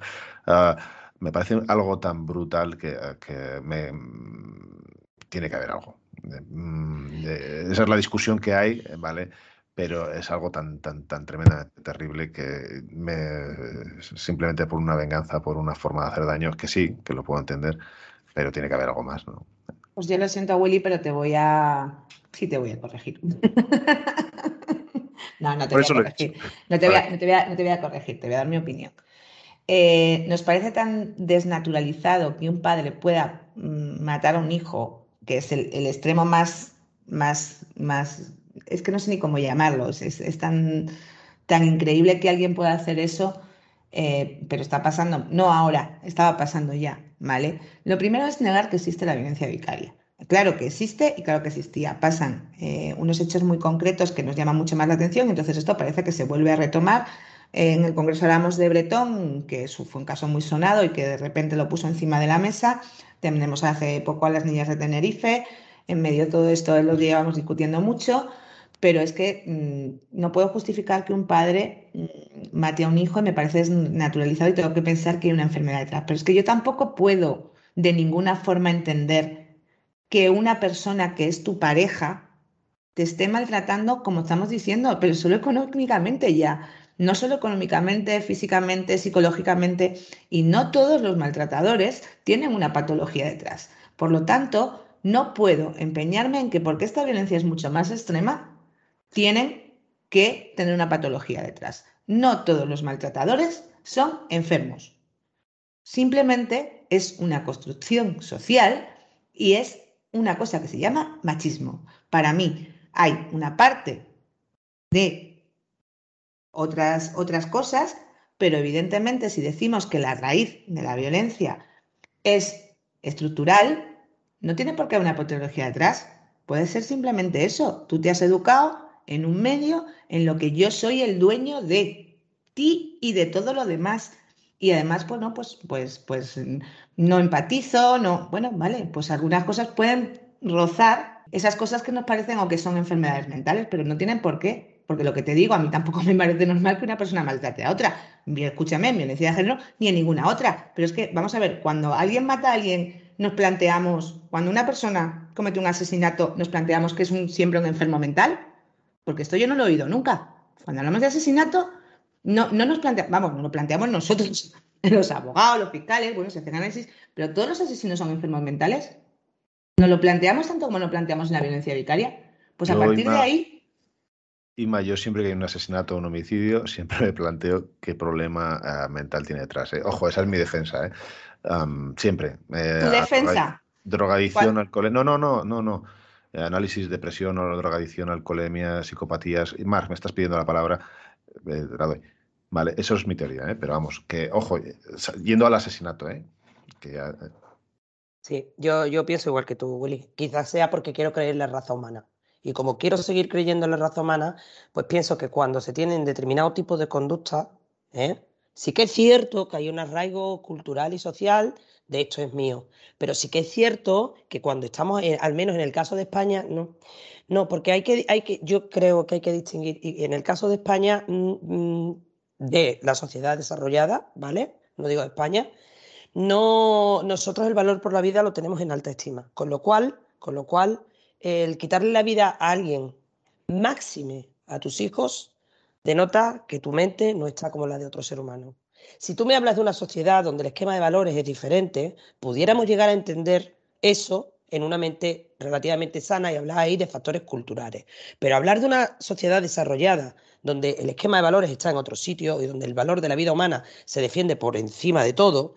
Ah, me parece algo tan brutal que, me tiene que haber algo. Mm, esa es la discusión que hay vale pero es algo tan tan tan tremendamente terrible que me simplemente por una venganza, por una forma de hacer daño, que sí, que lo puedo entender, pero tiene que haber algo más, ¿no? Pues yo lo siento, Willy, pero te voy a. Sí, te voy a corregir. no, no te voy a corregir. No te voy a, no, te voy a, no te voy a, corregir, te voy a dar mi opinión. Eh, nos parece tan desnaturalizado que un padre pueda mm, matar a un hijo, que es el, el extremo más, más, más es que no sé ni cómo llamarlos, es, tan, tan increíble que alguien pueda hacer eso, eh, pero está pasando, no ahora, estaba pasando ya, ¿vale? Lo primero es negar que existe la violencia vicaria. Claro que existe y claro que existía. Pasan eh, unos hechos muy concretos que nos llaman mucho más la atención, entonces esto parece que se vuelve a retomar. En el Congreso hablamos de Bretón, que fue un caso muy sonado y que de repente lo puso encima de la mesa. Tenemos hace poco a las niñas de Tenerife. En medio de todo esto lo llevamos discutiendo mucho pero es que mm, no puedo justificar que un padre mm, mate a un hijo y me parece naturalizado y tengo que pensar que hay una enfermedad detrás. Pero es que yo tampoco puedo de ninguna forma entender que una persona que es tu pareja te esté maltratando, como estamos diciendo, pero solo económicamente ya. No solo económicamente, físicamente, psicológicamente, y no todos los maltratadores tienen una patología detrás. Por lo tanto, no puedo empeñarme en que porque esta violencia es mucho más extrema, tienen que tener una patología detrás. No todos los maltratadores son enfermos. Simplemente es una construcción social y es una cosa que se llama machismo. Para mí hay una parte de otras, otras cosas, pero evidentemente si decimos que la raíz de la violencia es estructural, no tiene por qué haber una patología detrás. Puede ser simplemente eso. Tú te has educado en un medio en lo que yo soy el dueño de ti y de todo lo demás. Y además, bueno, pues, pues, pues no empatizo, no, bueno, vale, pues algunas cosas pueden rozar esas cosas que nos parecen o que son enfermedades mentales, pero no tienen por qué. Porque lo que te digo, a mí tampoco me parece normal que una persona maltrate a otra. Escúchame, en violencia de género ni en ninguna otra. Pero es que, vamos a ver, cuando alguien mata a alguien, nos planteamos, cuando una persona comete un asesinato, nos planteamos que es un, siempre un enfermo mental. Porque esto yo no lo he oído nunca. Cuando hablamos de asesinato, no, no nos planteamos, vamos, no lo planteamos nosotros, los abogados, los fiscales, bueno, se hacen análisis, pero todos los asesinos son enfermos mentales. ¿Nos lo planteamos tanto como lo planteamos en la violencia vicaria? Pues a partir de ahí. Ima, yo siempre que hay un asesinato o un homicidio, siempre me planteo qué problema eh, mental tiene detrás. ¿eh? Ojo, esa es mi defensa. ¿eh? siempre. ¿Tu defensa? Drogadicción, alcohol. No, no, no, no, no. Eh, análisis, depresión drogadicción, alcoholemia, psicopatías. Mar, me estás pidiendo la palabra. eh, Vale, eso es mi teoría, ¿eh? pero vamos, que, ojo, yendo al asesinato, ¿eh? Que, Sí, yo, yo pienso igual que tú, Willy. Quizás sea porque quiero creer en la raza humana. Y como quiero seguir creyendo en la raza humana, pues pienso que cuando se tienen determinado tipo de conducta, ¿eh? sí que es cierto que hay un arraigo cultural y social, de hecho es mío, pero sí que es cierto que cuando estamos, al menos en el caso de España, no, no, porque hay que, hay que, yo creo que hay que distinguir, y en el caso de España, mm, mm, de la sociedad desarrollada, ¿vale? No digo España, no, nosotros el valor por la vida lo tenemos en alta estima, con lo cual, con lo cual el quitarle la vida a alguien, máxime a tus hijos, denota que tu mente no está como la de otro ser humano. Si tú me hablas de una sociedad donde el esquema de valores es diferente, pudiéramos llegar a entender eso en una mente relativamente sana y hablar ahí de factores culturales. Pero hablar de una sociedad desarrollada donde el esquema de valores está en otro sitio y donde el valor de la vida humana se defiende por encima de todo,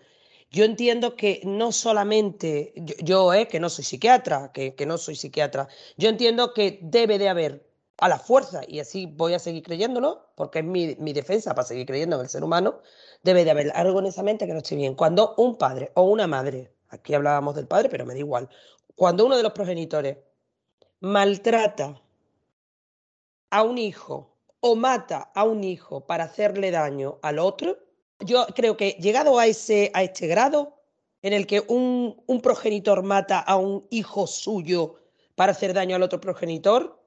yo entiendo que no solamente, yo, eh, que no soy psiquiatra, que, no soy psiquiatra, yo entiendo que debe de haber a la fuerza, y así voy a seguir creyéndolo, porque es mi, mi, defensa para seguir creyendo en el ser humano, debe de haber algo en esa mente que no esté bien. Cuando un padre o una madre, aquí hablábamos del padre, pero me da igual, cuando uno de los progenitores maltrata a un hijo o mata a un hijo para hacerle daño al otro, yo creo que llegado a, ese, a este grado, en el que un, un progenitor mata a un hijo suyo para hacer daño al otro progenitor,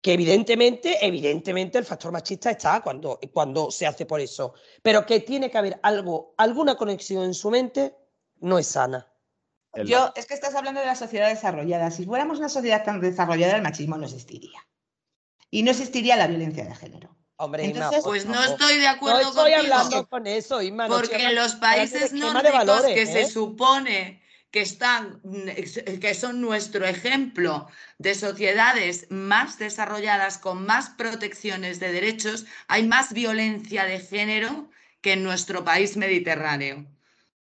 que evidentemente, evidentemente el factor machista está cuando, cuando se hace por eso, pero que tiene que haber algo, alguna conexión en su mente, no es sana. Yo, es que estás hablando de la sociedad desarrollada. Si fuéramos una sociedad tan desarrollada, el machismo no existiría. Y no existiría la violencia de género. Hombre, pues no estoy de acuerdo no estoy hablando con eso, Ima, Porque los países nórdicos que se ¿eh? supone que están, que son nuestro ejemplo de sociedades más desarrolladas con más protecciones de derechos, hay más violencia de género que en nuestro país mediterráneo.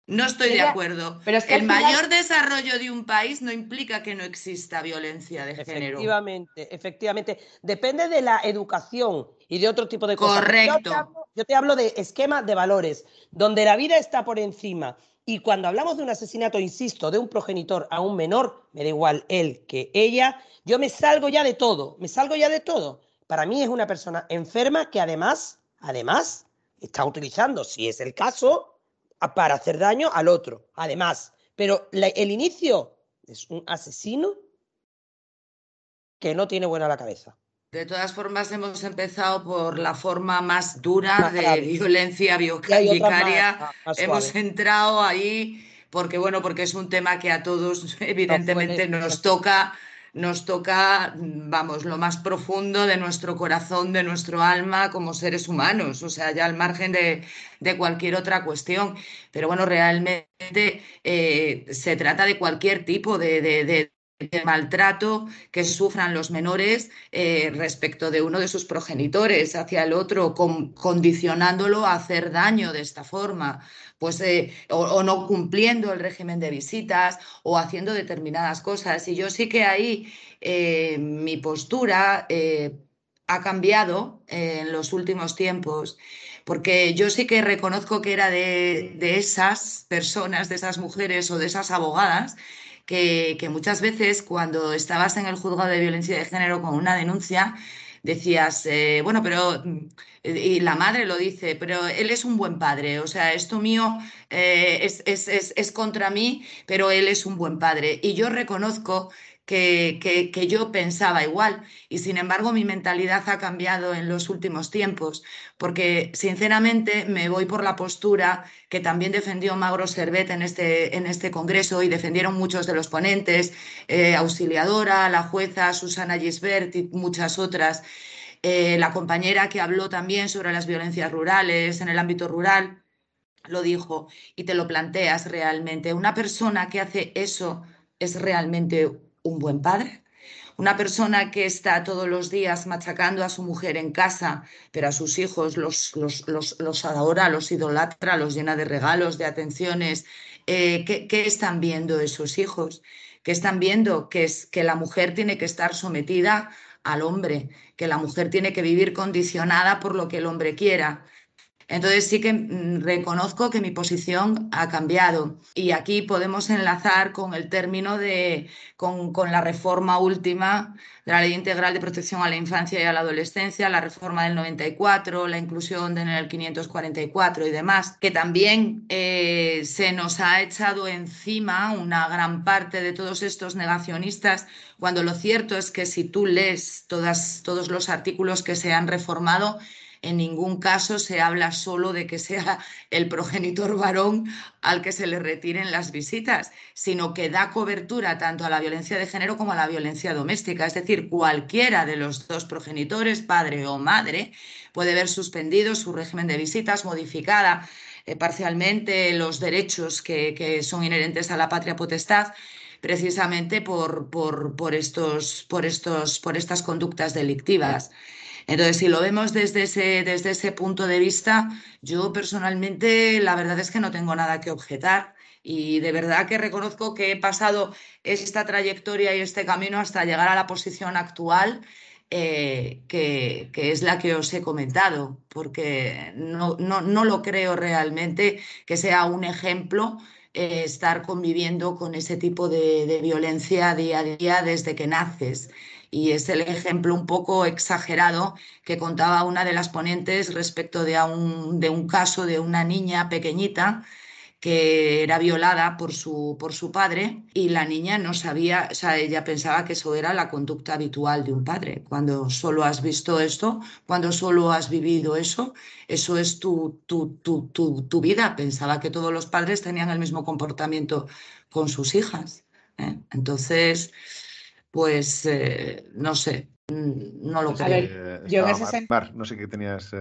No estoy de acuerdo. Pero el mayor desarrollo de un país no implica que no exista violencia de género. Efectivamente, efectivamente. Depende de la educación y de otro tipo de cosas. Correcto. Yo te, hablo, de esquema de valores, donde la vida está por encima. Y cuando hablamos de un asesinato, insisto, de un progenitor a un menor, me da igual él que ella, yo me salgo ya de todo, me salgo ya de todo. Para mí es una persona enferma que además, además, está utilizando, si es el caso, para hacer daño al otro, además. Pero el inicio es un asesino que no tiene buena la cabeza. De todas formas, hemos empezado por la forma más dura de violencia vicaria. hemos entrado ahí porque, bueno, porque es un tema que a todos evidentemente nos toca nos toca, vamos, lo más profundo de nuestro corazón, de nuestro alma como seres humanos, o sea, ya al margen de, cualquier otra cuestión. Pero bueno, realmente eh, se trata de cualquier tipo de, de maltrato que sufran los menores eh, respecto de uno de sus progenitores hacia el otro, condicionándolo a hacer daño de esta forma, pues, eh, o, no cumpliendo el régimen de visitas o haciendo determinadas cosas. Y yo sí que ahí eh, mi postura ha cambiado en los últimos tiempos porque yo sí que reconozco que era de, de, esas personas, de esas mujeres o de esas abogadas que, muchas veces cuando estabas en el juzgado de violencia de género con una denuncia, decías, eh, bueno, pero, y la madre lo dice, pero él es un buen padre, o sea, esto mío eh, es, es, es, contra mí, pero él es un buen padre. Y yo reconozco que, yo pensaba igual. Y sin embargo, mi mentalidad ha cambiado en los últimos tiempos, porque sinceramente me voy por la postura que también defendió Magro Servet en este, en este congreso y defendieron muchos de los ponentes, eh, Auxiliadora, la jueza Susana Gisbert y muchas otras. Eh, la compañera que habló también sobre las violencias rurales en el ámbito rural lo dijo y te lo planteas realmente. Una persona que hace eso es realmente un buen padre, una persona que está todos los días machacando a su mujer en casa, pero a sus hijos los, los, adora, los idolatra, los llena de regalos, de atenciones. Eh, ¿qué, están viendo esos hijos? ¿Qué están viendo? Que, es, que la mujer tiene que estar sometida al hombre, que la mujer tiene que vivir condicionada por lo que el hombre quiera. Entonces sí que mm, reconozco que mi posición ha cambiado. Y aquí podemos enlazar con el término de, con, la reforma última de la Ley Integral de Protección a la Infancia y a la Adolescencia, la reforma del 94, la inclusión en el 544 y demás, que también eh, se nos ha echado encima una gran parte de todos estos negacionistas, cuando lo cierto es que si tú lees todas, todos los artículos que se han reformado, en ningún caso se habla solo de que sea el progenitor varón al que se le retiren las visitas, sino que da cobertura tanto a la violencia de género como a la violencia doméstica. Es decir, cualquiera de los dos progenitores, padre o madre, puede ver suspendido su régimen de visitas, modificada eh, parcialmente los derechos que, son inherentes a la patria potestad precisamente por, estos, por, estos, por estas conductas delictivas. Entonces, si lo vemos desde ese, desde ese punto de vista, yo personalmente la verdad es que no tengo nada que objetar y de verdad que reconozco que he pasado esta trayectoria y este camino hasta llegar a la posición actual. Eh, que, es la que os he comentado, porque no, no, lo creo realmente que sea un ejemplo eh, estar conviviendo con ese tipo de, violencia día a día desde que naces y es el ejemplo un poco exagerado que contaba una de las ponentes respecto de, un, de un caso de una niña pequeñita que era violada por su, por su padre y la niña no sabía, o sea, ella pensaba que eso era la conducta habitual de un padre. Cuando solo has visto esto, cuando solo has vivido eso, eso es tu, tu, tu, tu vida. Pensaba que todos los padres tenían el mismo comportamiento con sus hijas. ¿eh? Entonces, pues eh, no sé, mm, no lo creo. Eh, yo Mar, no sé qué tenías.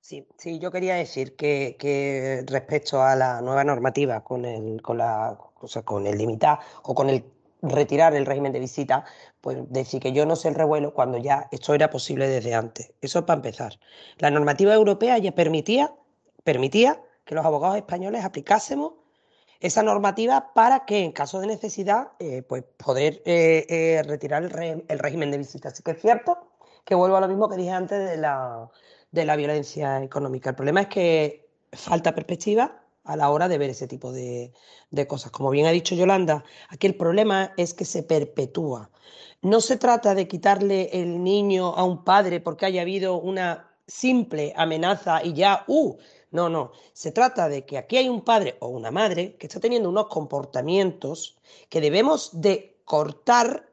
Sí, sí, yo quería decir que, respecto a la nueva normativa con el, con la, con el limitar o con el retirar el régimen de visita, pues decir que yo no sé el revuelo cuando ya esto era posible desde antes. Eso es para empezar. La normativa europea ya permitía, permitía que los abogados españoles aplicásemos esa normativa para que en caso de necesidad eh, pues poder eh, eh, retirar el, régimen de visita. Así que es cierto que vuelvo a lo mismo que dije antes de la, de la violencia económica. El problema es que falta perspectiva a la hora de ver ese tipo de, de cosas. Como bien ha dicho Yolanda, aquí el problema es que se perpetúa. No se trata de quitarle el niño a un padre porque haya habido una simple amenaza y ya, uh, no, no. Se trata de que aquí hay un padre o una madre que está teniendo unos comportamientos que debemos de cortar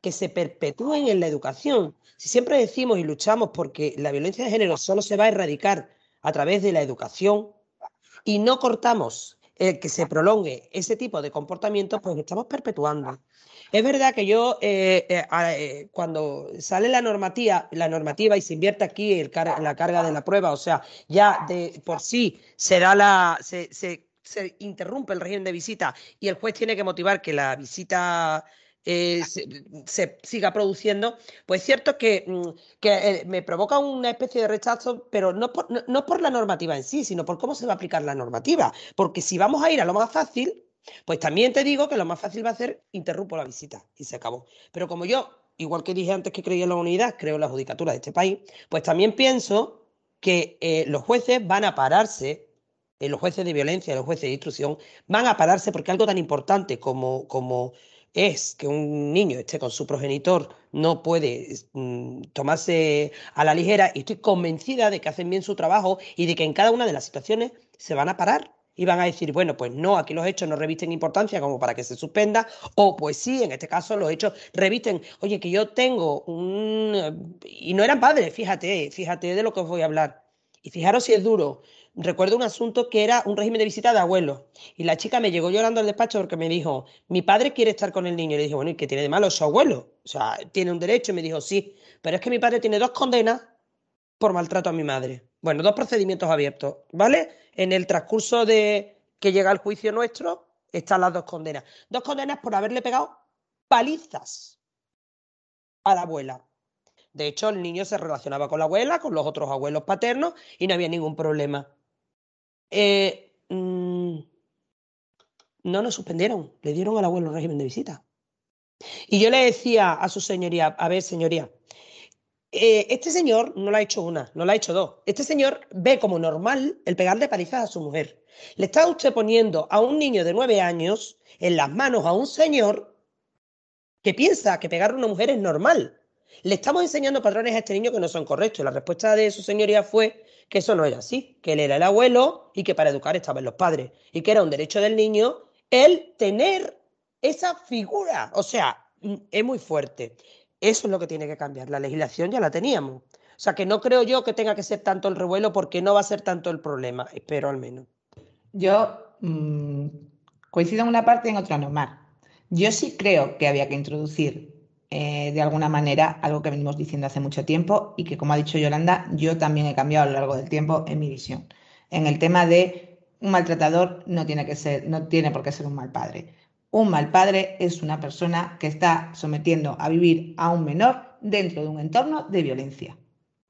que se perpetúen en la educación. Si siempre decimos y luchamos porque la violencia de género solo se va a erradicar a través de la educación y no cortamos el que se prolongue ese tipo de comportamientos, pues estamos perpetuando. Es verdad que yo, eh, eh, eh, cuando sale la normativa, la normativa y se invierte aquí la carga de la prueba, o sea, ya de por sí se da la, se, interrumpe el régimen de visita y el juez tiene que motivar que la visita se, siga produciendo, pues es cierto que, mm, me provoca una especie de rechazo, pero no por, no por, la normativa en sí, sino por cómo se va a aplicar la normativa. Porque si vamos a ir a lo más fácil, pues también te digo que lo más fácil va a ser interrumpo la visita y se acabó. Pero como yo, igual que dije antes que creía en la unidad, creo en la judicatura de este país, pues también pienso que eh, los jueces van a pararse, eh, los jueces de violencia, los jueces de instrucción, van a pararse porque algo tan importante como, como es que un niño esté con su progenitor no puede mm, tomarse a la ligera y estoy convencida de que hacen bien su trabajo y de que en cada una de las situaciones se van a parar y van a decir, bueno, pues no, aquí los hechos no revisten importancia como para que se suspenda, o pues sí, en este caso los hechos revisten, oye, que yo tengo un... y no eran padres, fíjate, fíjate de lo que os voy a hablar. Y fijaros si es duro. Recuerdo un asunto que era un régimen de visita de abuelo. Y la chica me llegó llorando al despacho porque me dijo, mi padre quiere estar con el niño. Y le dije, bueno, ¿y qué tiene de malo su abuelo? O sea, tiene un derecho. Y me dijo, sí, pero es que mi padre tiene dos condenas por maltrato a mi madre. Bueno, dos procedimientos abiertos, ¿vale? En el transcurso de que llega el juicio nuestro, están las dos condenas. Dos condenas por haberle pegado palizas a la abuela. De hecho, el niño se relacionaba con la abuela, con los otros abuelos paternos y no había ningún problema. Eh, mm, no nos suspendieron, le dieron al abuelo el régimen de visita. Y yo le decía a su señoría, a ver, señoría, eh, este señor no la ha hecho una, no la ha hecho dos. Este señor ve como normal el pegarle palizas a su mujer. Le está usted poniendo a un niño de nueve años en las manos a un señor que piensa que pegar a una mujer es normal. Le estamos enseñando patrones a este niño que no son correctos. La respuesta de su señoría fue que eso no era así, que él era el abuelo y que para educar estaban los padres. Y que era un derecho del niño el tener esa figura. O sea, mm, es muy fuerte. Eso es lo que tiene que cambiar. La legislación ya la teníamos. O sea, que no creo yo que tenga que ser tanto el revuelo porque no va a ser tanto el problema. Espero al menos. Yo mm, coincido en una parte y en otra no más. Yo sí creo que había que introducir eh, de alguna manera algo que venimos diciendo hace mucho tiempo y que, como ha dicho Yolanda, yo también he cambiado a lo largo del tiempo en mi visión. En el tema de un maltratador no tiene que ser, no tiene por qué ser un mal padre. Un mal padre es una persona que está sometiendo a vivir a un menor dentro de un entorno de violencia.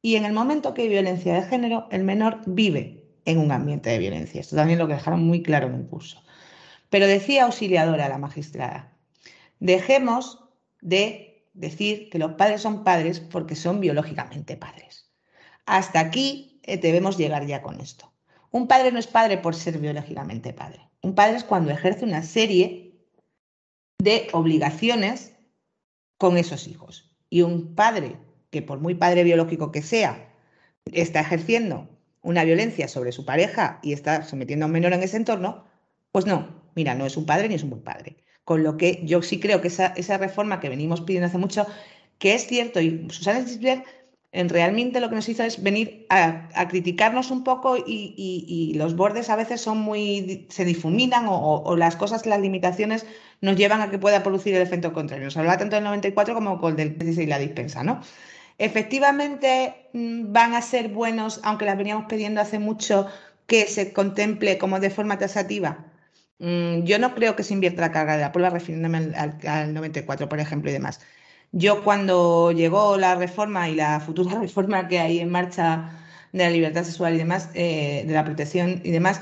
Y en el momento que hay violencia de género, el menor vive en un ambiente de violencia. Esto también lo que dejaron muy claro en el curso. Pero decía auxiliadora la magistrada, dejemos de decir que los padres son padres porque son biológicamente padres. Hasta aquí eh, debemos llegar ya con esto. Un padre no es padre por ser biológicamente padre. Un padre es cuando ejerce una serie de obligaciones con esos hijos. Y un padre que por muy padre biológico que sea, está ejerciendo una violencia sobre su pareja y está sometiendo a un menor en ese entorno, pues no, mira, no es un padre ni es un buen padre. Con lo que yo sí creo que esa, esa reforma que venimos pidiendo hace mucho, que es cierto, y Susana Gisbert en realmente lo que nos hizo es venir a, criticarnos un poco y, los bordes a veces son muy, se difuminan o, las cosas, las limitaciones nos llevan a que pueda producir el efecto contrario. Nos habla tanto del 94 como con el 16 y la dispensa, ¿no? Efectivamente mm, van a ser buenos, aunque las veníamos pidiendo hace mucho, que se contemple como de forma tasativa Mm, yo no creo que se invierta la carga de la prueba refiriéndome al, 94, por ejemplo, y demás. Yo cuando llegó la reforma y la futura reforma que hay en marcha de la libertad sexual y demás, eh, de la protección y demás,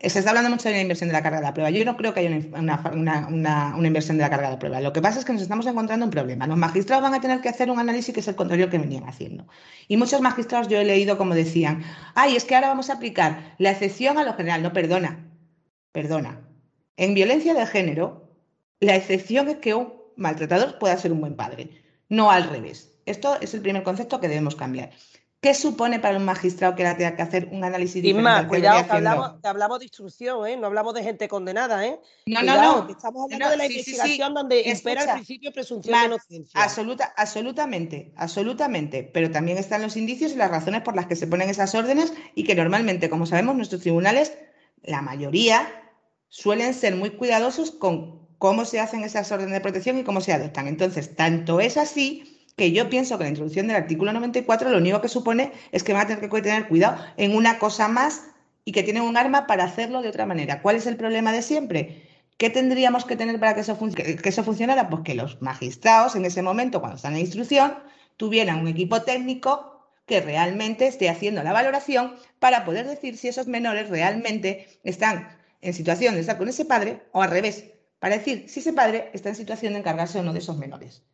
se está hablando mucho de la inversión de la carga de la prueba. Yo no creo que haya una, inversión de la carga de la prueba. Lo que pasa es que nos estamos encontrando un problema. Los magistrados van a tener que hacer un análisis que es el contrario que venían haciendo. Y muchos magistrados yo he leído como decían, ay, es que ahora vamos a aplicar la excepción a lo general. No, perdona, perdona. En violencia de género, la excepción es que un maltratador pueda ser un buen padre, no al revés. Esto es el primer concepto que debemos cambiar. ¿Qué supone para un magistrado que tenga que hacer un análisis diferente? más, cuidado, que hablamos, de instrucción, ¿eh? no hablamos de gente condenada. ¿eh? No, no, no. Estamos hablando de la investigación donde espera el principio de presunción de inocencia. Absoluta, absolutamente, absolutamente. Pero también están los indicios y las razones por las que se ponen esas órdenes y que normalmente, como sabemos, nuestros tribunales, la mayoría, suelen ser muy cuidadosos con cómo se hacen esas órdenes de protección y cómo se adoptan. Entonces, tanto es así que yo pienso que la introducción del artículo 94 lo único que supone es que van a tener que tener cuidado en una cosa más y que tienen un arma para hacerlo de otra manera. ¿Cuál es el problema de siempre? ¿Qué tendríamos que tener para que eso, que eso funcionara? Pues que los magistrados en ese momento, cuando están en instrucción, tuvieran un equipo técnico que realmente esté haciendo la valoración para poder decir si esos menores realmente están en situación de estar con ese padre o al revés, para decir si ese padre está en situación de encargarse o no de esos menores.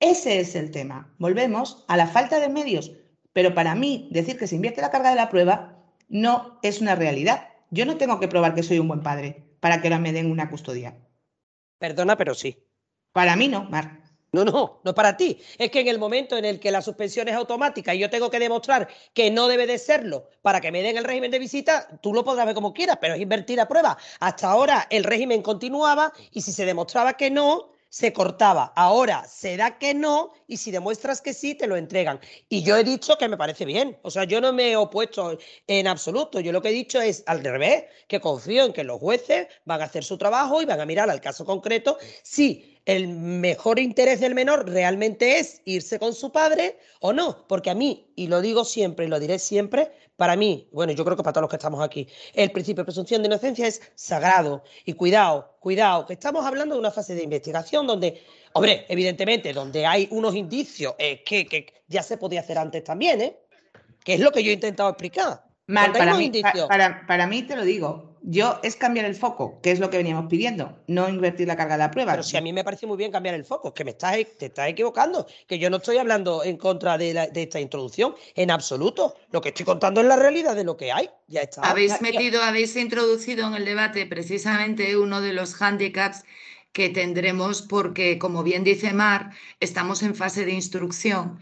Ese es el tema. Volvemos a la falta de medios, pero para mí decir que se invierte la carga de la prueba no es una realidad. Yo no tengo que probar que soy un buen padre para que ahora me den una custodia. Perdona, pero sí. Para mí no, Mar. No, no, no para ti. Es que en el momento en el que la suspensión es automática y yo tengo que demostrar que no debe de serlo para que me den el régimen de visita, tú lo podrás ver como quieras, pero es invertir a prueba. Hasta ahora el régimen continuaba y si se demostraba que no, se cortaba. Ahora se da que no y si demuestras que sí, te lo entregan. Y yo he dicho que me parece bien. O sea, yo no me he opuesto en absoluto. Yo lo que he dicho es al revés, que confío en que los jueces van a hacer su trabajo y van a mirar al caso concreto si el mejor interés del menor realmente es irse con su padre o no. Porque a mí, y lo digo siempre y lo diré siempre, para mí, bueno, yo creo que para todos los que estamos aquí, el principio de presunción de inocencia es sagrado. Y cuidado, cuidado, que estamos hablando de una fase de investigación donde, hombre, evidentemente, donde hay unos indicios eh, que, ya se podía hacer antes también, ¿eh? Que es lo que yo he intentado explicar. para, mí, para, para mí te lo digo, Yo es cambiar el foco, que es lo que veníamos pidiendo, no invertir la carga de la prueba. Pero si a mí me parece muy bien cambiar el foco, que me estás, te estás equivocando, que yo no estoy hablando en contra de, esta introducción, en absoluto. Lo que estoy contando es la realidad de lo que hay. Ya está. Habéis metido, habéis introducido en el debate precisamente uno de los hándicaps que tendremos porque, como bien dice Mar, estamos en fase de instrucción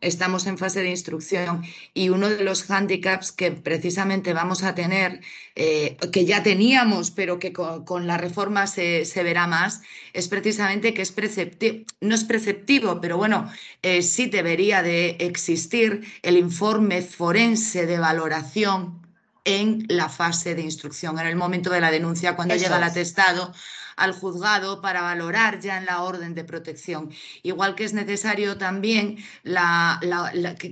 estamos en fase de instrucción y uno de los hándicaps que precisamente vamos a tener, eh, que ya teníamos, pero que con, la reforma se, verá más, es precisamente que es preceptivo, no es preceptivo, pero bueno, eh, sí debería de existir el informe forense de valoración en la fase de instrucción, en el momento de la denuncia, cuando llega el atestado al juzgado para valorar ya en la orden de protección. Igual que es necesario también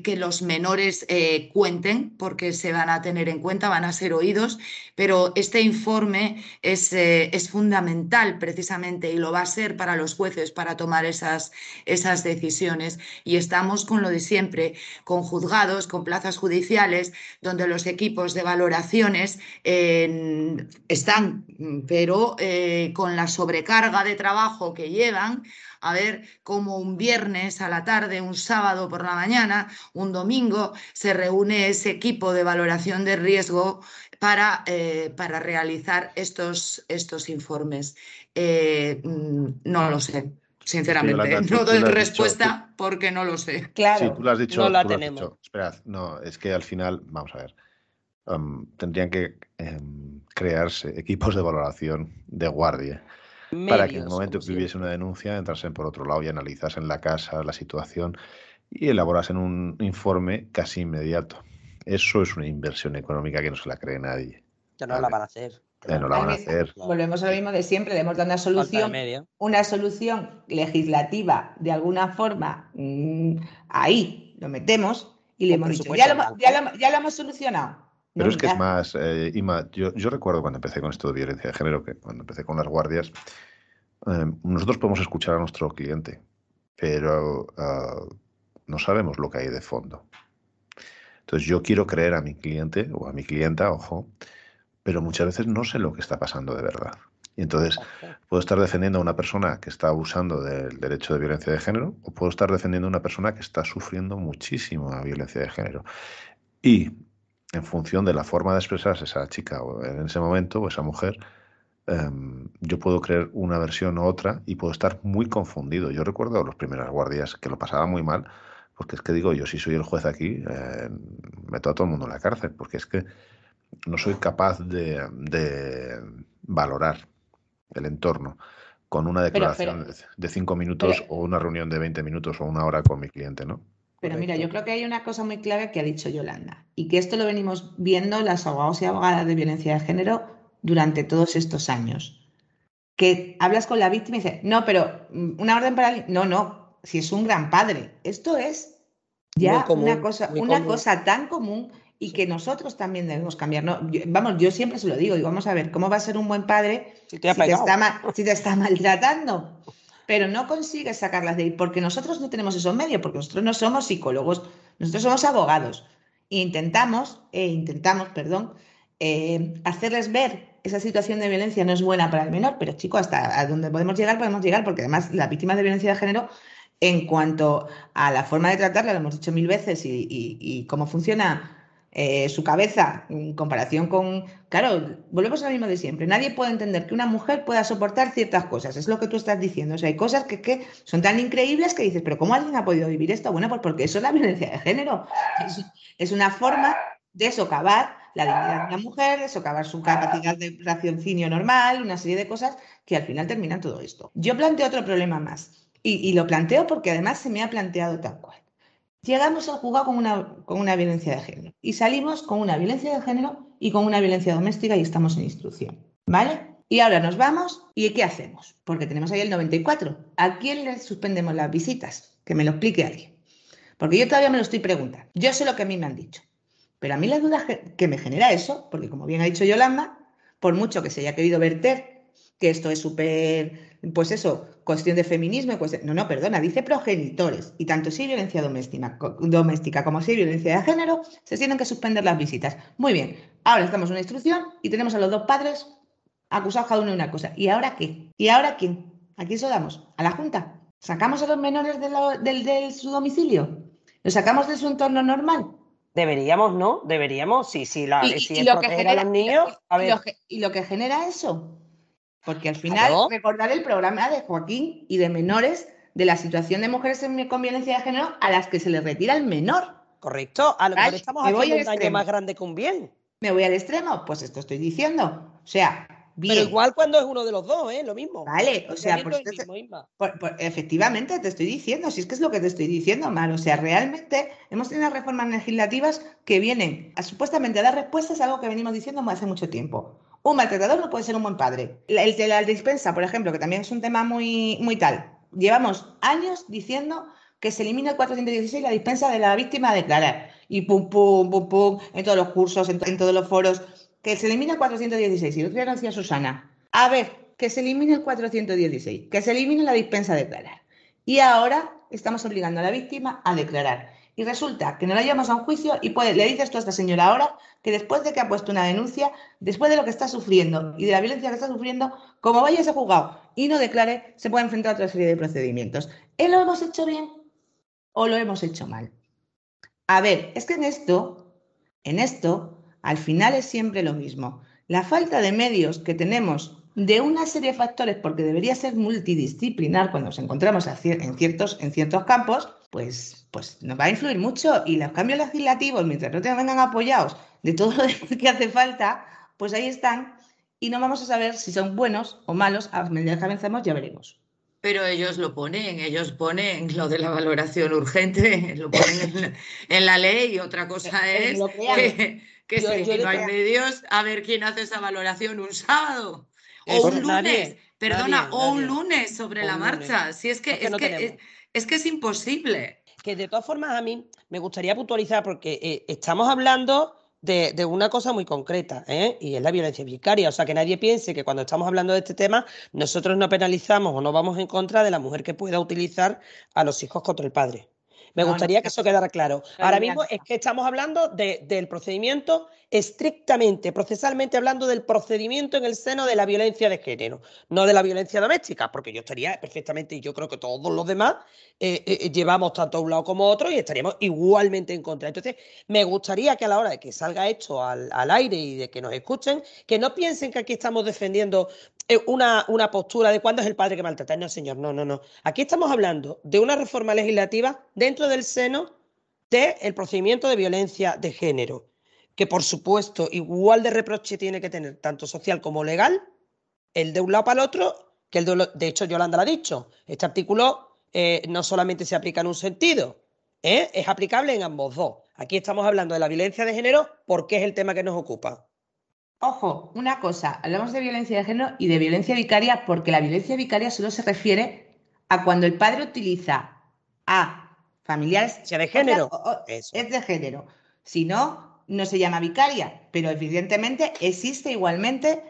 que, los menores eh, cuenten, porque se van a tener en cuenta, van a ser oídos, pero este informe es, eh, es fundamental precisamente y lo va a ser para los jueces para tomar esas, esas decisiones. Y estamos con lo de siempre, con juzgados, con plazas judiciales, donde los equipos de valoraciones están, pero eh, con la sobrecarga de trabajo que llevan, a ver cómo un viernes a la tarde, un sábado por la mañana, un domingo, se reúne ese equipo de valoración de riesgo para, eh, para realizar estos, estos informes. Eh, mm, no lo sé. Sinceramente, no doy respuesta porque no lo sé. Claro, tú lo has dicho. No la tenemos. Esperad, no, es que al final, vamos a ver, um, tendrían que em, crearse equipos de valoración de guardia para que en el momento que hubiese una denuncia entrasen por otro lado y analizasen la casa, la situación y elaborasen un informe casi inmediato. Eso es una inversión económica que no se la cree nadie. Ya no la van a hacer. Ya no la van a hacer. Volvemos a lo mismo de siempre, le hemos dado una solución, una solución legislativa de alguna forma, mm, ahí lo metemos y le hemos dicho, ya lo hemos solucionado. Pero es que es más, eh, Ima, yo, recuerdo cuando empecé con esto de violencia de género, que cuando empecé con las guardias, em, nosotros podemos escuchar a nuestro cliente, pero ah, no sabemos lo que hay de fondo. Entonces yo quiero creer a mi cliente o a mi clienta, ojo, pero muchas veces no sé lo que está pasando de verdad. Y entonces puedo estar defendiendo a una persona que está abusando del derecho de violencia de género o puedo estar defendiendo a una persona que está sufriendo muchísimo violencia de género. Y en función de la forma de expresarse esa chica o en ese momento o esa mujer, em, yo puedo creer una versión u otra y puedo estar muy confundido. Yo recuerdo los primeras guardias que lo pasaba muy mal, porque es que digo, yo si soy el juez aquí, eh, meto a todo el mundo en la cárcel, porque es que no soy capaz de, valorar el entorno con una declaración de cinco minutos o una reunión de 20 minutos o una hora con mi cliente, ¿no? Pero mira, yo creo que hay una cosa muy clave que ha dicho Yolanda y que esto lo venimos viendo las abogados y abogadas de violencia de género durante todos estos años. Que hablas con la víctima y dices, no, pero mm, una orden para... No, no, si es un gran padre. Esto es ya una, cosa, una cosa tan común y que nosotros también debemos cambiar. ¿no? vamos, yo siempre se lo digo, digo, vamos a ver, ¿cómo va a ser un buen padre si te, está, si te está maltratando? Pero no consigues sacarlas de ahí porque nosotros no tenemos esos medios, porque nosotros no somos psicólogos, nosotros somos abogados. E intentamos, e intentamos, perdón, eh, hacerles ver esa situación de violencia no es buena para el menor, pero chico, hasta a donde podemos llegar, podemos llegar, porque además las víctimas de violencia de género, en cuanto a la forma de tratarla, lo hemos dicho mil veces, y cómo funciona eh, su cabeza en comparación con... Claro, volvemos a lo mismo de siempre. Nadie puede entender que una mujer pueda soportar ciertas cosas. Es lo que tú estás diciendo. O sea, hay cosas que, son tan increíbles que dices, pero ¿cómo alguien ha podido vivir esto? Bueno, pues porque eso es la violencia de género. Es, una forma de socavar la dignidad de una mujer, de socavar su capacidad de raciocinio normal, una serie de cosas que al final terminan todo esto. Yo planteo otro problema más. y lo planteo porque además se me ha planteado tal cual. Llegamos a jugar con una, violencia de género y salimos con una violencia de género y con una violencia doméstica y estamos en instrucción. ¿Vale? Y ahora nos vamos y ¿qué hacemos? Porque tenemos ahí el 94. ¿A quién le suspendemos las visitas? Que me lo explique alguien. Porque yo todavía me lo estoy preguntando. Yo sé lo que a mí me han dicho. Pero a mí la duda que me genera eso, porque como bien ha dicho Yolanda, por mucho que se haya querido verter que esto es súper, pues eso, cuestión de feminismo. no, no, perdona, dice progenitores. Y tanto si hay violencia doméstica, doméstica como si hay violencia de género, se tienen que suspender las visitas. Muy bien, ahora estamos en una instrucción y tenemos a los dos padres acusados cada uno de una cosa. ¿Y ahora qué? ¿Y ahora quién? ¿A quién se damos? ¿A la Junta? ¿Sacamos a los menores de, su domicilio? ¿Los sacamos de su entorno normal? Deberíamos, ¿no? Deberíamos, sí, sí, la, y, si lo que genera, los niños. Y, lo que, genera eso. Porque al final, recordar el programa de Joaquín y de menores de la situación de mujeres con violencia de género a las que se les retira el menor. Correcto, a lo mejor estamos haciendo un daño más grande que un bien. ¿Me voy al extremo? Pues esto estoy diciendo. O sea, pero igual cuando es uno de los dos, ¿eh? Lo mismo. Vale, o sea, efectivamente te estoy diciendo, si es que es lo que te estoy diciendo, mal. O sea, realmente hemos tenido reformas legislativas que vienen a, supuestamente a dar respuestas a algo que venimos diciendo hace mucho tiempo. Un maltratador no puede ser un buen padre. El de la dispensa, por ejemplo, que también es un tema muy, muy tal. Llevamos años diciendo que se elimina el 416 la dispensa de la víctima a declarar. Y pum, pum, pum, pum, en todos los cursos, en todos los foros que se elimine el 416. Y lo que decía Susana, a ver, que se elimine el 416, que se elimine la dispensa a declarar. Y ahora estamos obligando a la víctima a declarar. Y resulta que no la llevamos a un juicio y le dices tú a esta señora ahora que después de que ha puesto una denuncia, después de lo que está sufriendo y de la violencia que está sufriendo, como vaya a ese juzgado y no declare, se puede enfrentar a otra serie de procedimientos. ¿Eh, ¿Lo hemos hecho bien o lo hemos hecho mal? A ver, es que en esto, en esto, al final es siempre lo mismo. La falta de medios que tenemos de una serie de factores, porque debería ser multidisciplinar cuando nos encontramos en ciertos, en ciertos campos, pues, pues nos va a influir mucho. Y los cambios legislativos, mientras no te vengan apoyados de todo lo que hace falta, pues ahí están y no vamos a saber si son buenos o malos. A medida que avancemos ya veremos. Pero ellos lo ponen, ellos ponen lo de la valoración urgente, lo ponen en la, ley y otra cosa es que, que, no hay medios, a ver quién hace esa valoración un sábado o un lunes, perdona, o un lunes sobre la marcha. Si es que, es, que, es, que es imposible. Que de todas formas a mí me gustaría puntualizar porque eh, estamos hablando de, de, una cosa muy concreta, ¿eh? y es la violencia vicaria. O sea, que nadie piense que cuando estamos hablando de este tema, nosotros no penalizamos o no vamos en contra de la mujer que pueda utilizar a los hijos contra el padre. Me gustaría que eso quedara claro. Ahora mismo es que estamos hablando del procedimiento estrictamente, procesalmente hablando del procedimiento en el seno de la violencia de género, no de la violencia doméstica, porque yo estaría perfectamente, y yo creo que todos los demás eh, eh, eh, llevamos tanto a un lado como a otro y estaríamos igualmente en contra. Entonces, me gustaría que a la hora de que salga esto al, al aire y de que nos escuchen, que no piensen que aquí estamos defendiendo una, una, postura de cuándo es el padre que maltrata. No, señor, no, no, no. Aquí estamos hablando de una reforma legislativa dentro del seno del procedimiento de violencia de género, que por supuesto igual de reproche tiene que tener tanto social como legal, el de un lado para el otro, que el de, de hecho Yolanda lo ha dicho, este artículo eh, no solamente se aplica en un sentido, ¿eh? es aplicable en ambos dos. Aquí estamos hablando de la violencia de género porque es el tema que nos ocupa. Ojo, una cosa, hablamos de violencia de género y de violencia vicaria porque la violencia vicaria solo se refiere a cuando el padre utiliza a familiares de género. es de género. Si no, no se llama vicaria, pero evidentemente existe igualmente.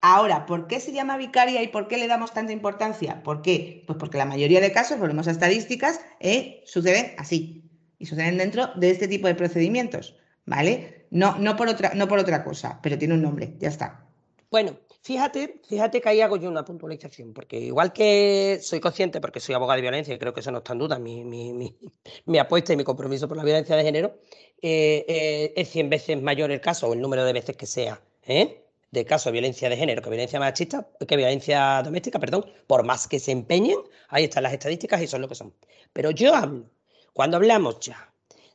Ahora, ¿por qué se llama vicaria y por qué le damos tanta importancia? ¿Por qué? Pues porque la mayoría de casos, volvemos a estadísticas, eh, suceden así y suceden dentro de este tipo de procedimientos, ¿vale? No, no, por otra, no por otra cosa, pero tiene un nombre, ya está. Bueno, fíjate, fíjate que ahí hago yo una puntualización, porque igual que soy consciente, porque soy abogada de violencia, y creo que eso no está en duda, mi, mi, mi, apuesta y mi compromiso por la violencia de género, eh, eh, es 100 veces mayor el caso, o el número de veces que sea, ¿eh? de caso de violencia de género que violencia machista, que violencia doméstica, perdón, por más que se empeñen, ahí están las estadísticas y son lo que son. Pero yo hablo, cuando hablamos ya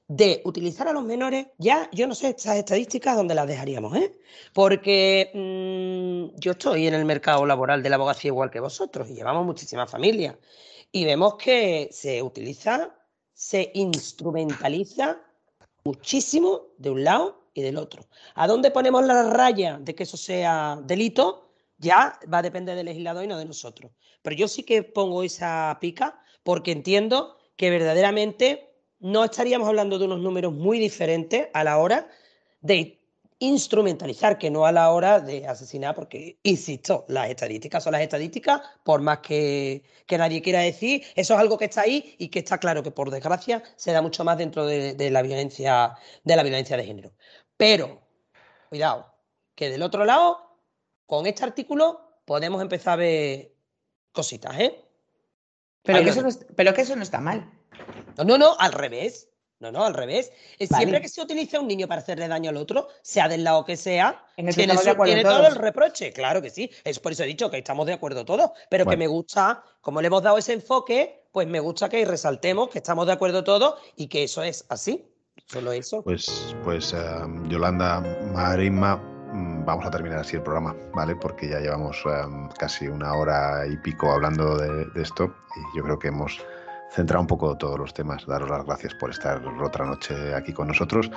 de utilizar a los menores, ya yo no sé estas estadísticas dónde las dejaríamos, ¿eh? Porque mm, yo estoy en el mercado laboral de la abogacía igual que vosotros y llevamos muchísimas familias y vemos que se utiliza, se instrumentaliza muchísimo de un lado y del otro. ¿A dónde ponemos la raya de que eso sea delito? Ya va a depender del legislador y no de nosotros. Pero yo sí que pongo esa pica porque entiendo que verdaderamente no estaríamos hablando de unos números muy diferentes a la hora de instrumentalizar, que no a la hora de asesinar, porque, insisto, las estadísticas son las estadísticas, por más que, nadie quiera decir, eso es algo que está ahí y que está claro que, por desgracia, se da mucho más dentro de, la, violencia, de la violencia de género. Pero, cuidado, que del otro lado, con este artículo podemos empezar a ver cositas, ¿eh? Pero, que eso, no, pero que eso no está mal. No, no, no, al revés. No, no, al revés. Siempre que se utiliza un niño para hacerle daño al otro, sea del lado que sea, tiene, tiene todo el reproche. Claro que sí. Es por eso he dicho que estamos de acuerdo todos. Pero que me gusta, como le hemos dado ese enfoque, pues me gusta que resaltemos que estamos de acuerdo todos y que eso es así. Solo eso. Pues, pues eh, Yolanda, Marisma, mm, vamos a terminar así el programa, ¿vale? Porque ya llevamos eh, casi una hora y pico hablando de esto y yo creo que hemos centrar un poco todos los temas. Daros las gracias por estar otra noche aquí con nosotros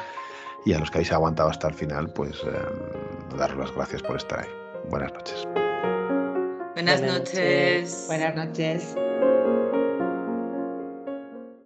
y a los que habéis aguantado hasta el final, pues eh, daros las gracias por estar ahí. Buenas noches. Buenas, noches. Buenas noches.